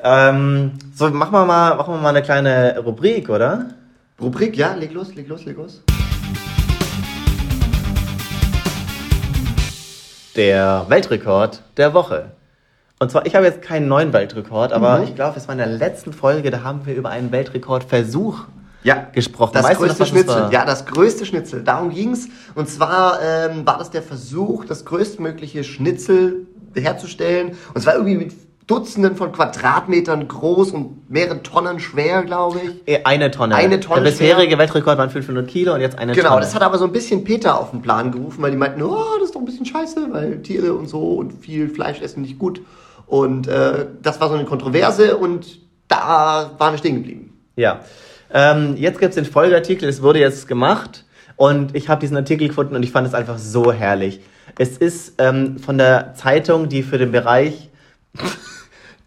[SPEAKER 1] Ähm, so, machen wir, mal, machen wir mal eine kleine Rubrik, oder?
[SPEAKER 2] Rubrik, ja, leg los, leg los, leg los.
[SPEAKER 1] Der Weltrekord der Woche. Und zwar, ich habe jetzt keinen neuen Weltrekord, aber
[SPEAKER 2] Mhm.
[SPEAKER 1] ich glaube, es war in der letzten Folge, da haben wir über einen Weltrekordversuch
[SPEAKER 2] Ja,
[SPEAKER 1] gesprochen.
[SPEAKER 2] Das
[SPEAKER 1] Weißt noch,
[SPEAKER 2] größte
[SPEAKER 1] das
[SPEAKER 2] Schnitzel.
[SPEAKER 1] war?
[SPEAKER 2] Ja, das größte Schnitzel. Darum ging's. Und zwar ähm, war das der Versuch, das größtmögliche Schnitzel herzustellen. Und es war irgendwie mit Dutzenden von Quadratmetern groß und mehreren Tonnen schwer, glaube ich.
[SPEAKER 1] Eh, Eine Tonne.
[SPEAKER 2] Eine Tonne
[SPEAKER 1] Der bisherige Weltrekord waren 500 Kilo und jetzt eine
[SPEAKER 2] Genau,
[SPEAKER 1] Tonne.
[SPEAKER 2] das hat aber so ein bisschen Peter auf den Plan gerufen, weil die meinten, oh, das ist doch ein bisschen scheiße, weil Tiere und so und viel Fleisch essen nicht gut. Und äh, das war so eine Kontroverse und da waren wir stehen geblieben.
[SPEAKER 1] Ja. Ähm, jetzt gibt es den Folgeartikel, es wurde jetzt gemacht und ich habe diesen Artikel gefunden und ich fand es einfach so herrlich. Es ist ähm, von der Zeitung, die für den Bereich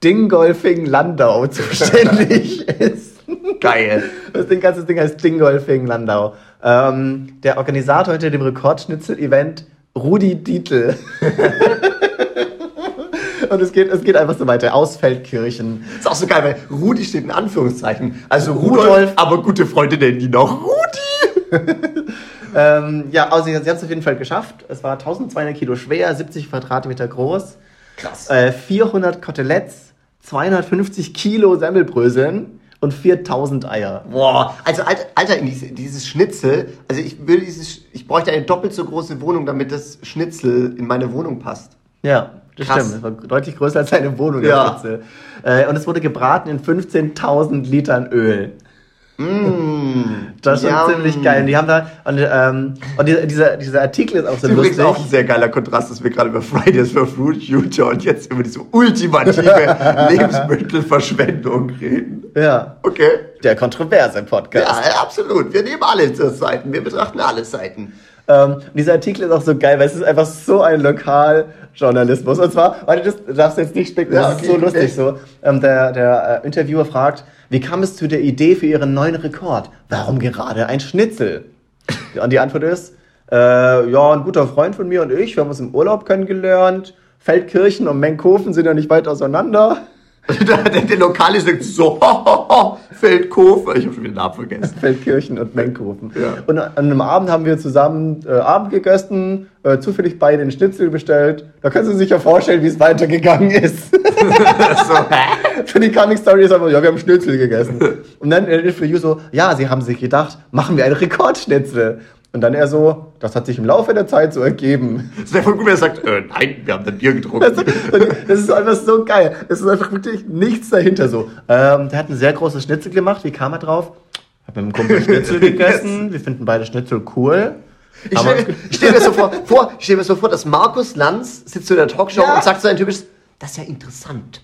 [SPEAKER 1] Dingolfing-Landau zuständig ist.
[SPEAKER 2] Geil.
[SPEAKER 1] Das Ding, ganze Ding heißt Dingolfing-Landau. Ähm, der Organisator hinter dem Rekordschnitzel-Event, Rudi Dietl. Und es geht, es geht einfach so weiter. Aus Feldkirchen.
[SPEAKER 2] Ist auch so geil, weil Rudi steht in Anführungszeichen. Also
[SPEAKER 1] Rudolf.
[SPEAKER 2] Rudolf, aber gute Freunde nennen die noch Rudi.
[SPEAKER 1] Ähm, ja, also sie haben es auf jeden Fall geschafft. Es war 1200 Kilo schwer, 70 Quadratmeter groß,
[SPEAKER 2] Krass.
[SPEAKER 1] äh, 400 Koteletts, 250 Kilo Semmelbröseln und 4000 Eier.
[SPEAKER 2] Boah, also Alter, Alter in diese, dieses Schnitzel, also ich will dieses, ich bräuchte eine doppelt so große Wohnung, damit das Schnitzel in meine Wohnung passt.
[SPEAKER 1] Ja, das
[SPEAKER 2] Krass.
[SPEAKER 1] stimmt. Es war deutlich größer als eine Wohnung. der
[SPEAKER 2] Ja.
[SPEAKER 1] Äh, und es wurde gebraten in 15.000 Litern Öl. Das ist schon
[SPEAKER 2] Yum.
[SPEAKER 1] ziemlich geil. Und die haben da, und, ähm, und dieser, dieser, dieser Artikel ist auch so
[SPEAKER 2] Das ist übrigens
[SPEAKER 1] lustig.
[SPEAKER 2] auch ein sehr geiler Kontrast, dass wir gerade über Fridays for Future und jetzt über diese ultimative Lebensmittelverschwendung reden.
[SPEAKER 1] Ja.
[SPEAKER 2] Okay.
[SPEAKER 1] Der kontroverse Podcast.
[SPEAKER 2] Ja, absolut. Wir nehmen alle Seiten. Wir betrachten alle Seiten.
[SPEAKER 1] Ähm, und dieser Artikel ist auch so geil, weil es ist einfach so ein Lokaljournalismus. Und zwar, warte, das du darfst jetzt nicht spicken,
[SPEAKER 2] Ja,
[SPEAKER 1] das ist so lustig
[SPEAKER 2] echt.
[SPEAKER 1] so. Ähm, der der äh, Interviewer fragt, wie kam es zu der Idee für Ihren neuen Rekord? Warum gerade ein Schnitzel? Und die Antwort ist, äh, ja, ein guter Freund von mir und ich, wir haben uns im Urlaub kennengelernt. Feldkirchen und Menkhofen sind ja nicht weit auseinander.
[SPEAKER 2] der, der, Lokale sagt so, ho, ho, ho, Feldkof. Ich habe schon wieder den Namen vergessen.
[SPEAKER 1] Feldkirchen und Menkhofen.
[SPEAKER 2] Ja.
[SPEAKER 1] Und an einem Abend haben wir zusammen äh, Abend gegessen, äh, zufällig beide den Schnitzel bestellt. Da können Sie sich ja vorstellen, wie es weitergegangen ist.
[SPEAKER 2] so,
[SPEAKER 1] Für die Coming Story ist einfach, ja, wir haben Schnitzel gegessen. Und dann der Interview so, ja, Sie haben sich gedacht, machen wir einen Rekordschnitzel. Und dann er so, das hat sich im Laufe der Zeit so ergeben.
[SPEAKER 2] Das wäre voll gut, wenn er sagt, äh, nein, wir haben dann Bier getrunken.
[SPEAKER 1] das ist einfach so geil. Es ist einfach wirklich nichts dahinter so. Ähm, der hat ein sehr großes Schnitzel gemacht. Wie kam er drauf? Hab mit dem Kumpel Schnitzel gegessen. Wir finden beide Schnitzel cool.
[SPEAKER 2] Ich
[SPEAKER 1] Aber-
[SPEAKER 2] stelle stell mir so vor, vor, ich stell mir so vor, dass Markus Lanz sitzt so in der Talkshow
[SPEAKER 1] Ja.
[SPEAKER 2] und sagt so ein typisches, das ist ja interessant.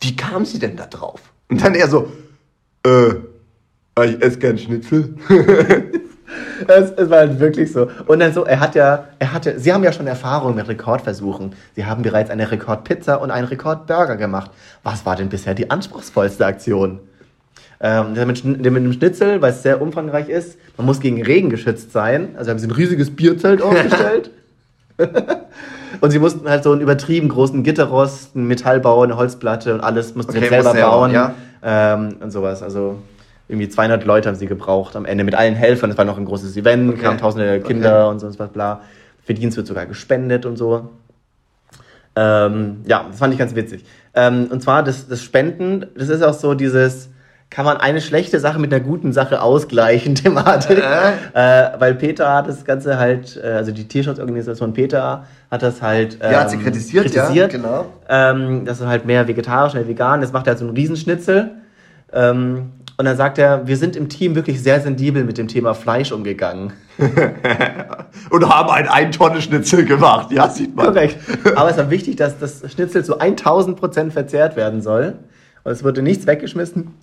[SPEAKER 2] Wie kam sie denn da drauf? Und dann er so, äh, ich esse gern Schnitzel.
[SPEAKER 1] Es, es war halt wirklich so. Und dann so, er hat ja, er hatte, sie haben ja schon Erfahrung mit Rekordversuchen. Sie haben bereits eine Rekordpizza und einen Rekordburger gemacht. Was war denn bisher die anspruchsvollste Aktion? Ähm, der mit, der mit dem Schnitzel, weil es sehr umfangreich ist, man muss gegen Regen geschützt sein. Also haben sie ein riesiges Bierzelt aufgestellt. und sie mussten halt so einen übertrieben großen Gitterrost, ein Metallbau, eine Holzplatte und alles mussten sie
[SPEAKER 2] Okay,
[SPEAKER 1] selber
[SPEAKER 2] muss selber,
[SPEAKER 1] bauen.
[SPEAKER 2] ja.
[SPEAKER 1] Ähm, und sowas. Also irgendwie 200 Leute haben sie gebraucht am Ende mit allen Helfern. Es war noch ein großes Event,
[SPEAKER 2] Okay.
[SPEAKER 1] kamen tausende Kinder und sonst was, bla. Verdienst wird sogar gespendet und so. Ähm, ja, das fand ich ganz witzig. Ähm, und zwar das, das Spenden, das ist auch so dieses, kann man eine schlechte Sache mit einer guten Sache ausgleichen, Thematik. Äh, weil Peter hat das Ganze halt, äh, also die Tierschutzorganisation Peter hat das halt ähm,
[SPEAKER 2] Ja, hat sie kritisiert, ja,
[SPEAKER 1] kritisiert
[SPEAKER 2] genau.
[SPEAKER 1] ähm, das ist halt mehr vegetarisch, mehr vegan. Jetzt macht er halt so einen Riesenschnitzel. Ähm, und dann sagt er, wir sind im Team wirklich sehr sensibel mit dem Thema Fleisch umgegangen.
[SPEAKER 2] Und haben ein Ein-Tonne-Schnitzel gemacht. Ja, sieht man.
[SPEAKER 1] Korrekt. Aber es war wichtig, dass das Schnitzel zu 1000 Prozent verzehrt werden soll. Und es wurde nichts weggeschmissen.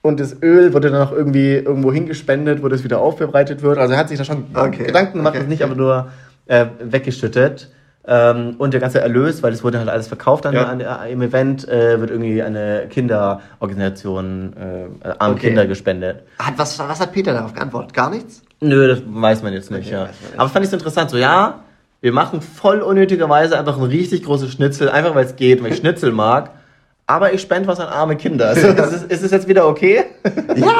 [SPEAKER 1] Und das Öl wurde dann auch irgendwie irgendwo hingespendet, wo das wieder aufbereitet wird. Also er hat sich da schon
[SPEAKER 2] Okay,
[SPEAKER 1] Gedanken gemacht
[SPEAKER 2] okay.
[SPEAKER 1] und nicht einfach nur äh, weggeschüttet. Ähm, und der ganze Erlös, weil es wurde halt alles verkauft dann
[SPEAKER 2] Ja.
[SPEAKER 1] an, äh, im Event, äh, wird irgendwie eine Kinderorganisation, äh, armen
[SPEAKER 2] Okay.
[SPEAKER 1] Kinder gespendet.
[SPEAKER 2] Hat, was, was hat Peter darauf geantwortet? Gar nichts?
[SPEAKER 1] Nö, das weiß man jetzt nicht,
[SPEAKER 2] Okay,
[SPEAKER 1] ja.
[SPEAKER 2] nicht.
[SPEAKER 1] Aber fand ich so interessant, so ja, wir machen voll unnötigerweise einfach ein richtig großes Schnitzel, einfach weil es geht, weil ich Schnitzel mag. Aber ich spende was an arme Kinder. Also, ist, es, ist es jetzt wieder okay?
[SPEAKER 2] Ja,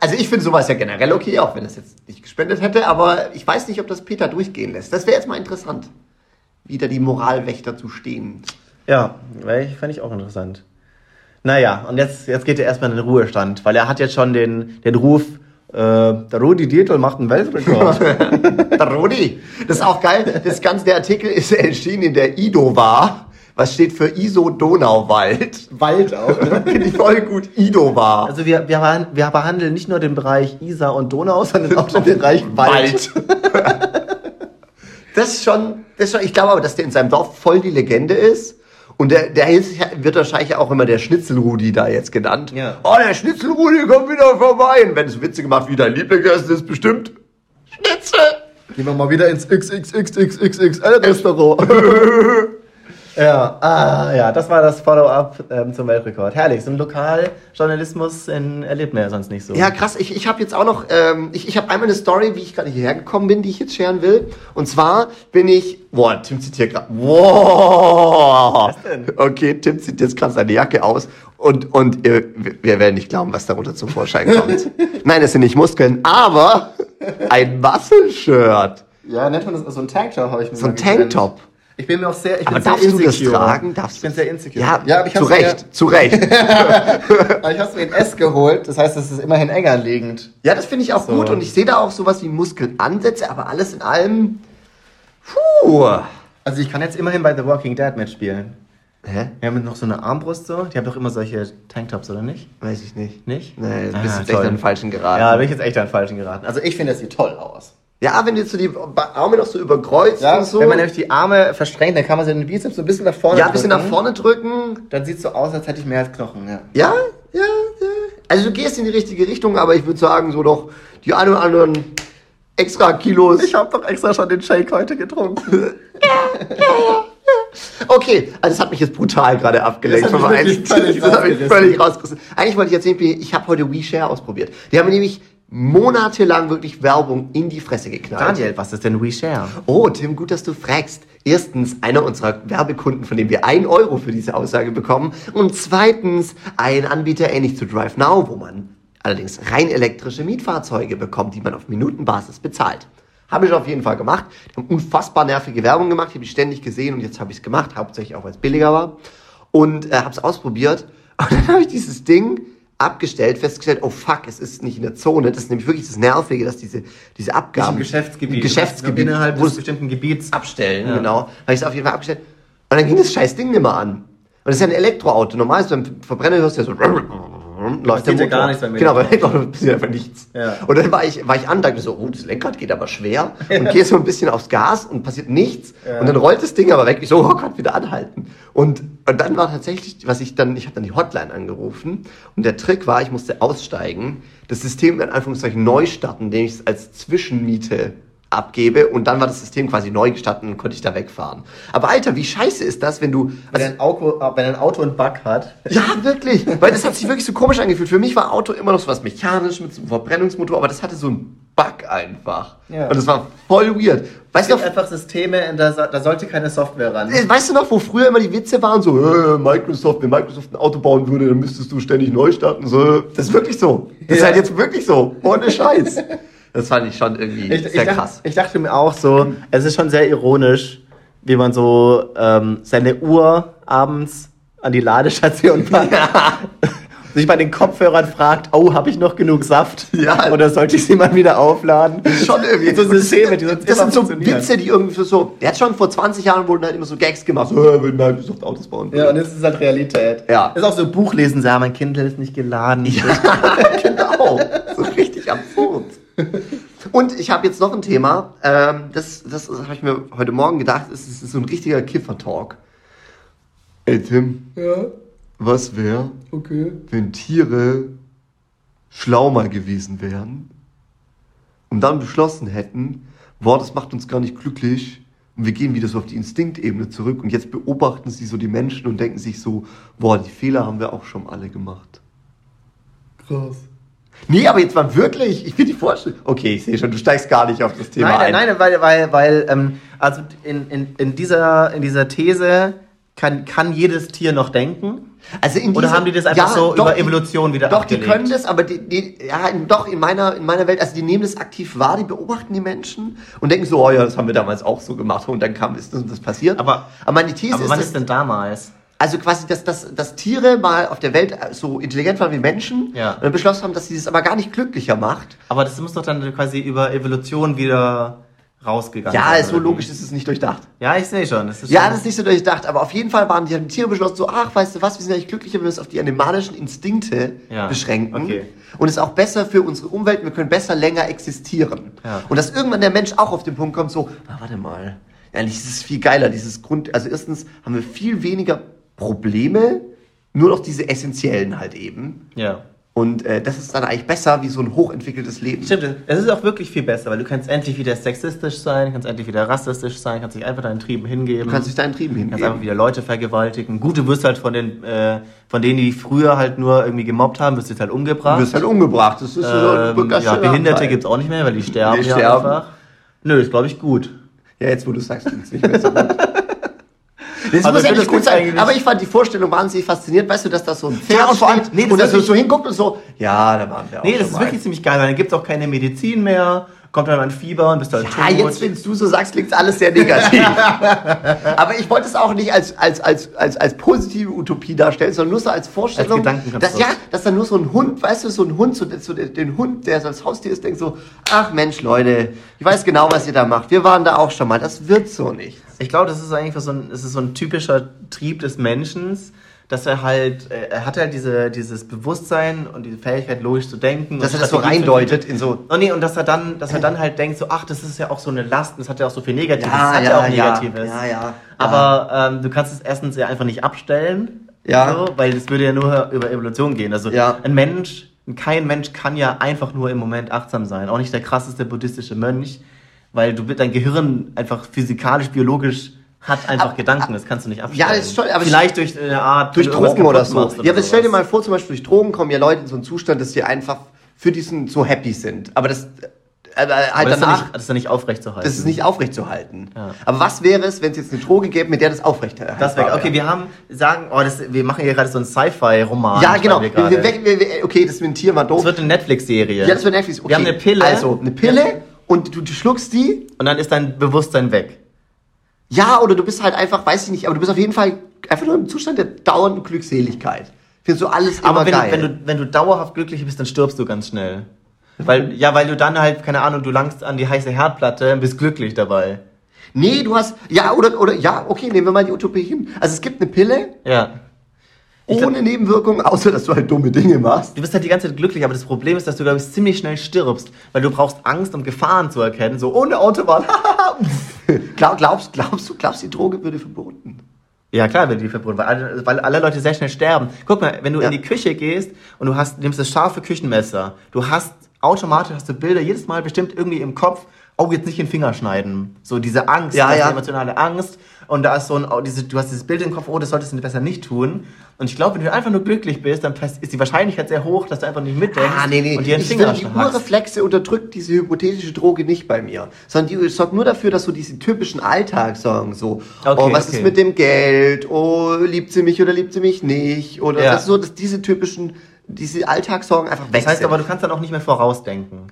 [SPEAKER 2] also ich finde sowas ja generell okay, auch wenn es jetzt nicht gespendet hätte, aber ich weiß nicht, ob das Peter durchgehen lässt. Das wäre jetzt mal interessant, wieder die Moralwächter zu stehen.
[SPEAKER 1] Ja, fand ich auch interessant. Naja, und jetzt, jetzt geht er erstmal in den Ruhestand, weil er hat jetzt schon den, den Ruf, äh, der Rudi Dietl macht einen Weltrekord.
[SPEAKER 2] Der Rudi, das ist auch geil. Das ganze der Artikel ist erschienen in der IDO war. Was steht für ISO Donauwald?
[SPEAKER 1] Wald auch, ne?
[SPEAKER 2] Finde ich voll gut. IDO war.
[SPEAKER 1] Also wir, wir, wir behandeln nicht nur den Bereich Isar und Donau, sondern auch den Bereich Wald.
[SPEAKER 2] Das ist schon, das ist schon, ich glaube aber, dass der in seinem Dorf voll die Legende ist. Und der, der wird wahrscheinlich auch immer der Schnitzelrudi da jetzt genannt.
[SPEAKER 1] Ja.
[SPEAKER 2] Oh, der Schnitzelrudi kommt wieder vorbei. Und wenn es Witze gemacht, wie dein Lieblingsessen ist, bestimmt Schnitzel.
[SPEAKER 1] Gehen wir mal wieder ins XXXXXXL-Restaurant. ja, ah, ja, das war das Follow-up ähm, zum Weltrekord. Herrlich, so ein Lokaljournalismus in, erlebt man ja sonst nicht so.
[SPEAKER 2] Ja, krass. Ich, ich habe jetzt auch noch, ähm, ich, ich habe einmal eine Story, wie ich gerade hierher gekommen bin, die ich jetzt scheren will. Und zwar bin ich, boah, Tim zieht hier gerade, wow.
[SPEAKER 1] Was denn?
[SPEAKER 2] Okay, Tim zieht jetzt gerade seine Jacke aus und, und äh, wir- wir werden nicht glauben, was darunter zum Vorschein kommt. Nein, es sind nicht Muskeln, aber ein Muscle-Shirt.
[SPEAKER 1] ja nennt man das so ein Tanktop, habe ich mir
[SPEAKER 2] So ein
[SPEAKER 1] mal getrennt. Ich bin mir auch sehr, ich
[SPEAKER 2] Aber
[SPEAKER 1] bin sehr
[SPEAKER 2] darfst du das
[SPEAKER 1] insecure.
[SPEAKER 2] tragen? Darfst
[SPEAKER 1] ich bin sehr insecure.
[SPEAKER 2] Ja,
[SPEAKER 1] ja aber ich
[SPEAKER 2] zu Recht, zu Recht.
[SPEAKER 1] Mir, ich habe mir in S geholt, das heißt, es ist immerhin enger liegend.
[SPEAKER 2] Ja, das finde ich auch
[SPEAKER 1] So.
[SPEAKER 2] gut und ich sehe da auch sowas wie Muskelansätze, aber alles in allem, puh.
[SPEAKER 1] Also ich kann jetzt immerhin bei The Walking Dead mitspielen.
[SPEAKER 2] Hä?
[SPEAKER 1] Wir haben noch so eine Armbrust so. Die haben doch immer solche Tanktops, oder nicht?
[SPEAKER 2] Weiß ich nicht.
[SPEAKER 1] Nicht?
[SPEAKER 2] Nee, du
[SPEAKER 1] Ah,
[SPEAKER 2] bist jetzt
[SPEAKER 1] toll.
[SPEAKER 2] echt an den falschen geraten.
[SPEAKER 1] Ja, bin ich jetzt echt an den falschen geraten. Also ich finde, das sieht toll aus.
[SPEAKER 2] Ja, wenn du jetzt so die Arme noch so überkreuzt
[SPEAKER 1] Ja,
[SPEAKER 2] und so.
[SPEAKER 1] wenn man nämlich die Arme verstrengt, dann kann man den Bizeps so ein bisschen nach vorne
[SPEAKER 2] ja, ein bisschen nach
[SPEAKER 1] drücken.
[SPEAKER 2] vorne drücken.
[SPEAKER 1] Dann sieht es so aus, als hätte ich mehr als Knochen, ja.
[SPEAKER 2] Ja, ja, ja. Also du gehst in die richtige Richtung, aber ich würde sagen, so doch die ein oder anderen extra Kilos.
[SPEAKER 1] Ich habe doch extra schon den Shake heute getrunken.
[SPEAKER 2] Okay, also das hat mich jetzt brutal gerade abgelenkt.
[SPEAKER 1] Das hat mich
[SPEAKER 2] eigentlichen-
[SPEAKER 1] völlig
[SPEAKER 2] das hat mich
[SPEAKER 1] rausgerissen.
[SPEAKER 2] völlig rausgerissen. Eigentlich wollte ich erzählen, ich habe heute WeShare ausprobiert. Die haben nämlich monatelang wirklich Werbung in die Fresse geknallt.
[SPEAKER 1] Daniel, was ist denn WeShare?
[SPEAKER 2] Oh, Tim, gut, dass du fragst. Erstens, einer unserer Werbekunden, von dem wir 1 Euro für diese Aussage bekommen. Und zweitens, ein Anbieter ähnlich zu Drive Now, wo man allerdings rein elektrische Mietfahrzeuge bekommt, die man auf Minutenbasis bezahlt. Habe ich auf jeden Fall gemacht. Die haben unfassbar nervige Werbung gemacht. Ich habe die ständig gesehen und jetzt habe ich es gemacht, hauptsächlich auch, weil es billiger war. Und äh, habe es ausprobiert. Und dann habe ich dieses Ding abgestellt, festgestellt, oh fuck, es ist nicht in der Zone. Das ist nämlich wirklich das Nervige, dass diese, diese Abgaben...
[SPEAKER 1] Im Geschäftsgebiet.
[SPEAKER 2] Geschäftsgebiet.
[SPEAKER 1] Innerhalb des
[SPEAKER 2] es-
[SPEAKER 1] bestimmten Gebiets.
[SPEAKER 2] abstellen,
[SPEAKER 1] Ja.
[SPEAKER 2] genau. Habe ich es auf jeden Fall abgestellt. Und dann ging das scheiß Ding nicht mehr an. Und das ist ja ein Elektroauto. Normal ist beim Verbrenner hörst du ja so läuft der
[SPEAKER 1] Passiert ja gar nichts
[SPEAKER 2] Genau,
[SPEAKER 1] Elektroauto.
[SPEAKER 2] Elektroauto passiert einfach nichts.
[SPEAKER 1] Ja.
[SPEAKER 2] Und dann war ich, war ich an, dachte so, oh, das Lenkrad geht aber schwer. Und gehe so ein bisschen aufs Gas und passiert nichts. Und dann rollt das Ding aber weg. Ich so, oh Gott, wieder anhalten. Und, und dann war tatsächlich, was ich dann, ich habe dann die Hotline angerufen. Und der Trick war, ich musste aussteigen, das System in Anführungszeichen neu starten, indem ich es als Zwischenmiete abgebe und dann war das System quasi neu gestartet und konnte ich da wegfahren. Aber Alter, wie scheiße ist das, wenn du...
[SPEAKER 1] Wenn
[SPEAKER 2] Also,
[SPEAKER 1] ein, Auto, wenn ein Auto einen Bug hat.
[SPEAKER 2] ja, wirklich. Weil das hat sich wirklich so komisch angefühlt. Für mich war Auto immer noch so was mechanisch mit so einem Verbrennungsmotor, aber das hatte so einen Bug einfach.
[SPEAKER 1] Ja.
[SPEAKER 2] Und das war voll weird.
[SPEAKER 1] Es
[SPEAKER 2] Weißt du,
[SPEAKER 1] gibt
[SPEAKER 2] noch,
[SPEAKER 1] einfach Systeme, da, da sollte keine Software ran.
[SPEAKER 2] äh, weißt du noch, wo früher immer die Witze waren, so, äh, Microsoft, wenn Microsoft ein Auto bauen würde, dann müsstest du ständig neu starten. So, das ist wirklich so. Das ist
[SPEAKER 1] Ja.
[SPEAKER 2] halt jetzt wirklich so. Ohne Scheiß. Das fand ich schon irgendwie
[SPEAKER 1] Ich, ich,
[SPEAKER 2] sehr
[SPEAKER 1] dacht-
[SPEAKER 2] krass.
[SPEAKER 1] ich dachte mir auch so, es ist schon sehr ironisch, wie man so ähm, seine Uhr abends an die Ladestation packt. Sich bei den Kopfhörern fragt, oh, habe ich noch genug Saft?
[SPEAKER 2] Ja.
[SPEAKER 1] Oder sollte ich sie mal wieder aufladen?
[SPEAKER 2] schon irgendwie.
[SPEAKER 1] So Systeme, die sonst
[SPEAKER 2] das
[SPEAKER 1] immer
[SPEAKER 2] sind so. Witze, die irgendwie so. Der hat schon vor 20 Jahren wurden halt immer so Gags gemacht, so, äh, wenn Microsoft Autos bauen
[SPEAKER 1] Ja, und jetzt ist halt Realität.
[SPEAKER 2] Ja.
[SPEAKER 1] Ist auch so Buchlesen, ja, mein Kindle ist nicht geladen.
[SPEAKER 2] genau. So richtig absurd. Und ich habe jetzt noch ein Thema, ähm, das, das habe ich mir heute Morgen gedacht, es ist, ist so ein richtiger Kiffer-Talk. Ey Tim,
[SPEAKER 1] Ja,
[SPEAKER 2] was wäre,
[SPEAKER 1] okay.
[SPEAKER 2] wenn Tiere schlau mal gewesen wären und dann beschlossen hätten, boah, das macht uns gar nicht glücklich und wir gehen wieder so auf die Instinktebene zurück und jetzt beobachten sie so die Menschen und denken sich so, boah, die Fehler haben wir auch schon alle gemacht.
[SPEAKER 1] Krass.
[SPEAKER 2] Nee, aber jetzt mal wirklich, ich finde die Vorstellung. Okay, ich sehe schon, du steigst gar nicht auf das Thema
[SPEAKER 1] Nein,
[SPEAKER 2] ein.
[SPEAKER 1] nein, nein, weil, weil, weil ähm, also in, in, in, dieser, in dieser These kann, kann jedes Tier noch denken.
[SPEAKER 2] Also in
[SPEAKER 1] Oder
[SPEAKER 2] dieser-
[SPEAKER 1] haben die das einfach so über Evolution wieder
[SPEAKER 2] Doch,
[SPEAKER 1] abgelegt?
[SPEAKER 2] die können das, aber die, die, ja, in, doch, in meiner, in meiner Welt, also die nehmen das aktiv wahr, die beobachten die Menschen und denken so, oh ja, das haben wir damals auch so gemacht und dann kam, ist das und das passiert.
[SPEAKER 1] Aber-
[SPEAKER 2] aber meine These
[SPEAKER 1] Aber
[SPEAKER 2] ist,
[SPEAKER 1] wann ist denn damals?
[SPEAKER 2] Also quasi, dass, dass, dass Tiere mal auf der Welt so intelligent waren wie Menschen
[SPEAKER 1] Ja.
[SPEAKER 2] und dann beschlossen haben, dass sie das aber gar nicht glücklicher macht.
[SPEAKER 1] Aber das muss doch dann quasi über Evolution wieder rausgegangen
[SPEAKER 2] Ja,
[SPEAKER 1] sein,
[SPEAKER 2] ist so logisch ist es nicht durchdacht.
[SPEAKER 1] Ja, ich sehe schon. Das ist
[SPEAKER 2] Ja,
[SPEAKER 1] schon,
[SPEAKER 2] das ist nicht so durchdacht, aber auf jeden Fall waren die, haben die Tiere beschlossen, so, ach, weißt du was, wir sind eigentlich glücklicher, wenn wir uns auf die animalischen Instinkte
[SPEAKER 1] Ja,
[SPEAKER 2] beschränken.
[SPEAKER 1] okay.
[SPEAKER 2] Und es ist auch besser für unsere Umwelt, wir können besser länger existieren.
[SPEAKER 1] Ja.
[SPEAKER 2] Und dass irgendwann der Mensch auch auf den Punkt kommt, so, ah, warte mal, eigentlich ist es viel geiler, dieses Grund, also erstens haben wir viel weniger Probleme, nur noch diese essentiellen halt eben.
[SPEAKER 1] Ja.
[SPEAKER 2] Und äh, das ist dann eigentlich besser wie so ein hochentwickeltes Leben.
[SPEAKER 1] Stimmt, es ist auch wirklich viel besser, weil du kannst endlich wieder sexistisch sein, kannst endlich wieder rassistisch sein, kannst dich einfach deinen Trieben hingeben.
[SPEAKER 2] Du kannst dich deinen Trieben
[SPEAKER 1] kannst einfach
[SPEAKER 2] hingeben.
[SPEAKER 1] wieder Leute vergewaltigen. Gut, du wirst halt von den, äh, von denen, die früher halt nur irgendwie gemobbt haben, wirst du halt
[SPEAKER 2] Du
[SPEAKER 1] umgebracht.
[SPEAKER 2] wirst halt umgebracht. Das ist so
[SPEAKER 1] ähm,
[SPEAKER 2] ein ganz
[SPEAKER 1] ja, Behinderte
[SPEAKER 2] Anteil.
[SPEAKER 1] gibt's auch nicht mehr, weil die sterben
[SPEAKER 2] Die
[SPEAKER 1] ja
[SPEAKER 2] sterben.
[SPEAKER 1] einfach. Nö, ist glaube ich gut.
[SPEAKER 2] Ja, jetzt wo du sagst, klingt nicht mehr so gut. Das
[SPEAKER 1] Also
[SPEAKER 2] muss ja nicht gut sein, aber ich fand die Vorstellung wahnsinnig faszinierend. Weißt du, dass das so ein Pferd
[SPEAKER 1] Ja, und vor allem- nee, das
[SPEAKER 2] und dass er so hinguckt und so, ja, da waren wir auch
[SPEAKER 1] Nee, das ist
[SPEAKER 2] mal.
[SPEAKER 1] wirklich ziemlich geil, weil dann gibt's auch keine Medizin mehr, kommt dann ein Fieber und bist halt
[SPEAKER 2] Ja, jetzt, wenn du so sagst, klingt alles sehr negativ. aber ich wollte es auch nicht als, als, als, als, als positive Utopie darstellen, sondern nur so als Vorstellung,
[SPEAKER 1] Als
[SPEAKER 2] dass, ja, dass dann nur so ein Hund, weißt du, so ein Hund, so, so den, den Hund, der so als Haustier ist, denkt so, ach Mensch, Leute, ich weiß genau, was ihr da macht. Wir waren da auch schon mal. Das wird so nicht.
[SPEAKER 1] Ich glaube, das ist eigentlich so ein, das ist so ein typischer Trieb des Menschen, dass er halt, äh, er hat halt diese, dieses Bewusstsein und diese Fähigkeit, logisch zu denken.
[SPEAKER 2] Dass
[SPEAKER 1] und
[SPEAKER 2] er das so reindeutet in so,
[SPEAKER 1] Oh nee, und dass er dann, dass er dann halt denkt, so, ach, das ist ja auch so eine Last, das hat ja auch so viel Negatives.
[SPEAKER 2] Ja,
[SPEAKER 1] das hat
[SPEAKER 2] ja,
[SPEAKER 1] ja auch
[SPEAKER 2] ja,
[SPEAKER 1] Negatives.
[SPEAKER 2] ja, ja,
[SPEAKER 1] Aber ähm, du kannst es erstens ja einfach nicht abstellen.
[SPEAKER 2] Ja.
[SPEAKER 1] So, weil das würde ja nur über Evolution gehen. Also
[SPEAKER 2] Ja.
[SPEAKER 1] ein Mensch kein Mensch kann ja einfach nur im Moment achtsam sein. Auch nicht der krasseste buddhistische Mönch, weil du dein Gehirn einfach physikalisch, biologisch hat einfach
[SPEAKER 2] Aber-
[SPEAKER 1] Gedanken, das kannst du nicht abstellen.
[SPEAKER 2] Ja, das ist schon- aber
[SPEAKER 1] Vielleicht durch eine Art...
[SPEAKER 2] durch Drogen oder so.
[SPEAKER 1] machst
[SPEAKER 2] ja, aber stell dir mal vor, zum Beispiel durch Drogen kommen ja Leute in so einen Zustand, dass die einfach für diesen so happy sind. Aber das äh, äh, halt
[SPEAKER 1] Aber das ist, ja
[SPEAKER 2] danach,
[SPEAKER 1] nicht, das ist ja nicht aufrechtzuerhalten.
[SPEAKER 2] das ist nicht aufrechtzuhalten.
[SPEAKER 1] Ja.
[SPEAKER 2] Aber was wäre es, wenn es jetzt eine Droge gäbe, mit der das aufrechterhalten
[SPEAKER 1] Das wäre, okay, wir haben, sagen, oh, das, wir machen hier gerade so einen Sci-Fi-Roman.
[SPEAKER 2] Ja, genau. Wir,
[SPEAKER 1] Wir
[SPEAKER 2] wir, wir, okay, das mit dem Tier war doof.
[SPEAKER 1] das wird eine Netflix-Serie.
[SPEAKER 2] ja, das wird Netflix. Okay.
[SPEAKER 1] Wir haben eine Pille.
[SPEAKER 2] Also, eine Pille und du, du schluckst die.
[SPEAKER 1] Und dann ist dein Bewusstsein weg.
[SPEAKER 2] Ja, oder du bist halt einfach, weiß ich nicht, aber du bist auf jeden Fall einfach nur im Zustand der dauernden Glückseligkeit. Findest du alles immer
[SPEAKER 1] Aber wenn
[SPEAKER 2] geil.
[SPEAKER 1] du, wenn, du, wenn du dauerhaft glücklich bist, dann stirbst du ganz schnell. Weil, ja, weil du dann halt, keine Ahnung, du langst an die heiße Herdplatte und bist glücklich dabei.
[SPEAKER 2] nee, du hast, ja, oder, oder, ja, okay, nehmen wir mal die Utopie hin. Also es gibt eine Pille,
[SPEAKER 1] Ja.
[SPEAKER 2] Ohne Nebenwirkungen, außer dass du halt dumme Dinge machst.
[SPEAKER 1] Du bist halt die ganze Zeit glücklich, aber das Problem ist, dass du, glaube ich, ziemlich schnell stirbst, weil du brauchst Angst, um Gefahren zu erkennen. So, ohne Autobahn.
[SPEAKER 2] Glaub, glaubst, glaubst du, glaubst die Droge würde verboten?
[SPEAKER 1] ja, klar, wird die verboten, weil alle, weil alle Leute sehr schnell sterben. Guck mal, wenn du
[SPEAKER 2] Ja.
[SPEAKER 1] in die Küche gehst und du hast, nimmst das scharfe Küchenmesser, du hast automatisch hast du Bilder jedes Mal bestimmt irgendwie im Kopf, oh, jetzt nicht den Finger schneiden. So diese Angst,
[SPEAKER 2] Ja, ja.
[SPEAKER 1] die emotionale Angst. Und da ist so ein, oh, diese, du hast dieses Bild im Kopf, oh, das solltest du besser nicht tun. Und ich glaube, wenn du einfach nur glücklich bist, dann ist die Wahrscheinlichkeit sehr hoch, dass du einfach nicht mitdenkst
[SPEAKER 2] Ah, nee, nee.
[SPEAKER 1] und dir einen
[SPEAKER 2] ich
[SPEAKER 1] Finger
[SPEAKER 2] finde, die. Urreflexe unterdrückt diese hypothetische Droge nicht bei mir. Sondern die sorgt nur dafür, dass so diese typischen Alltagssorgen so,
[SPEAKER 1] Okay,
[SPEAKER 2] oh, was
[SPEAKER 1] okay.
[SPEAKER 2] ist mit dem Geld? Oh, liebt sie mich oder liebt sie mich nicht? Oder
[SPEAKER 1] Ja.
[SPEAKER 2] das ist so, dass diese typischen, diese Alltagssorgen einfach weg
[SPEAKER 1] Das heißt
[SPEAKER 2] sind.
[SPEAKER 1] aber, du kannst dann auch nicht mehr vorausdenken.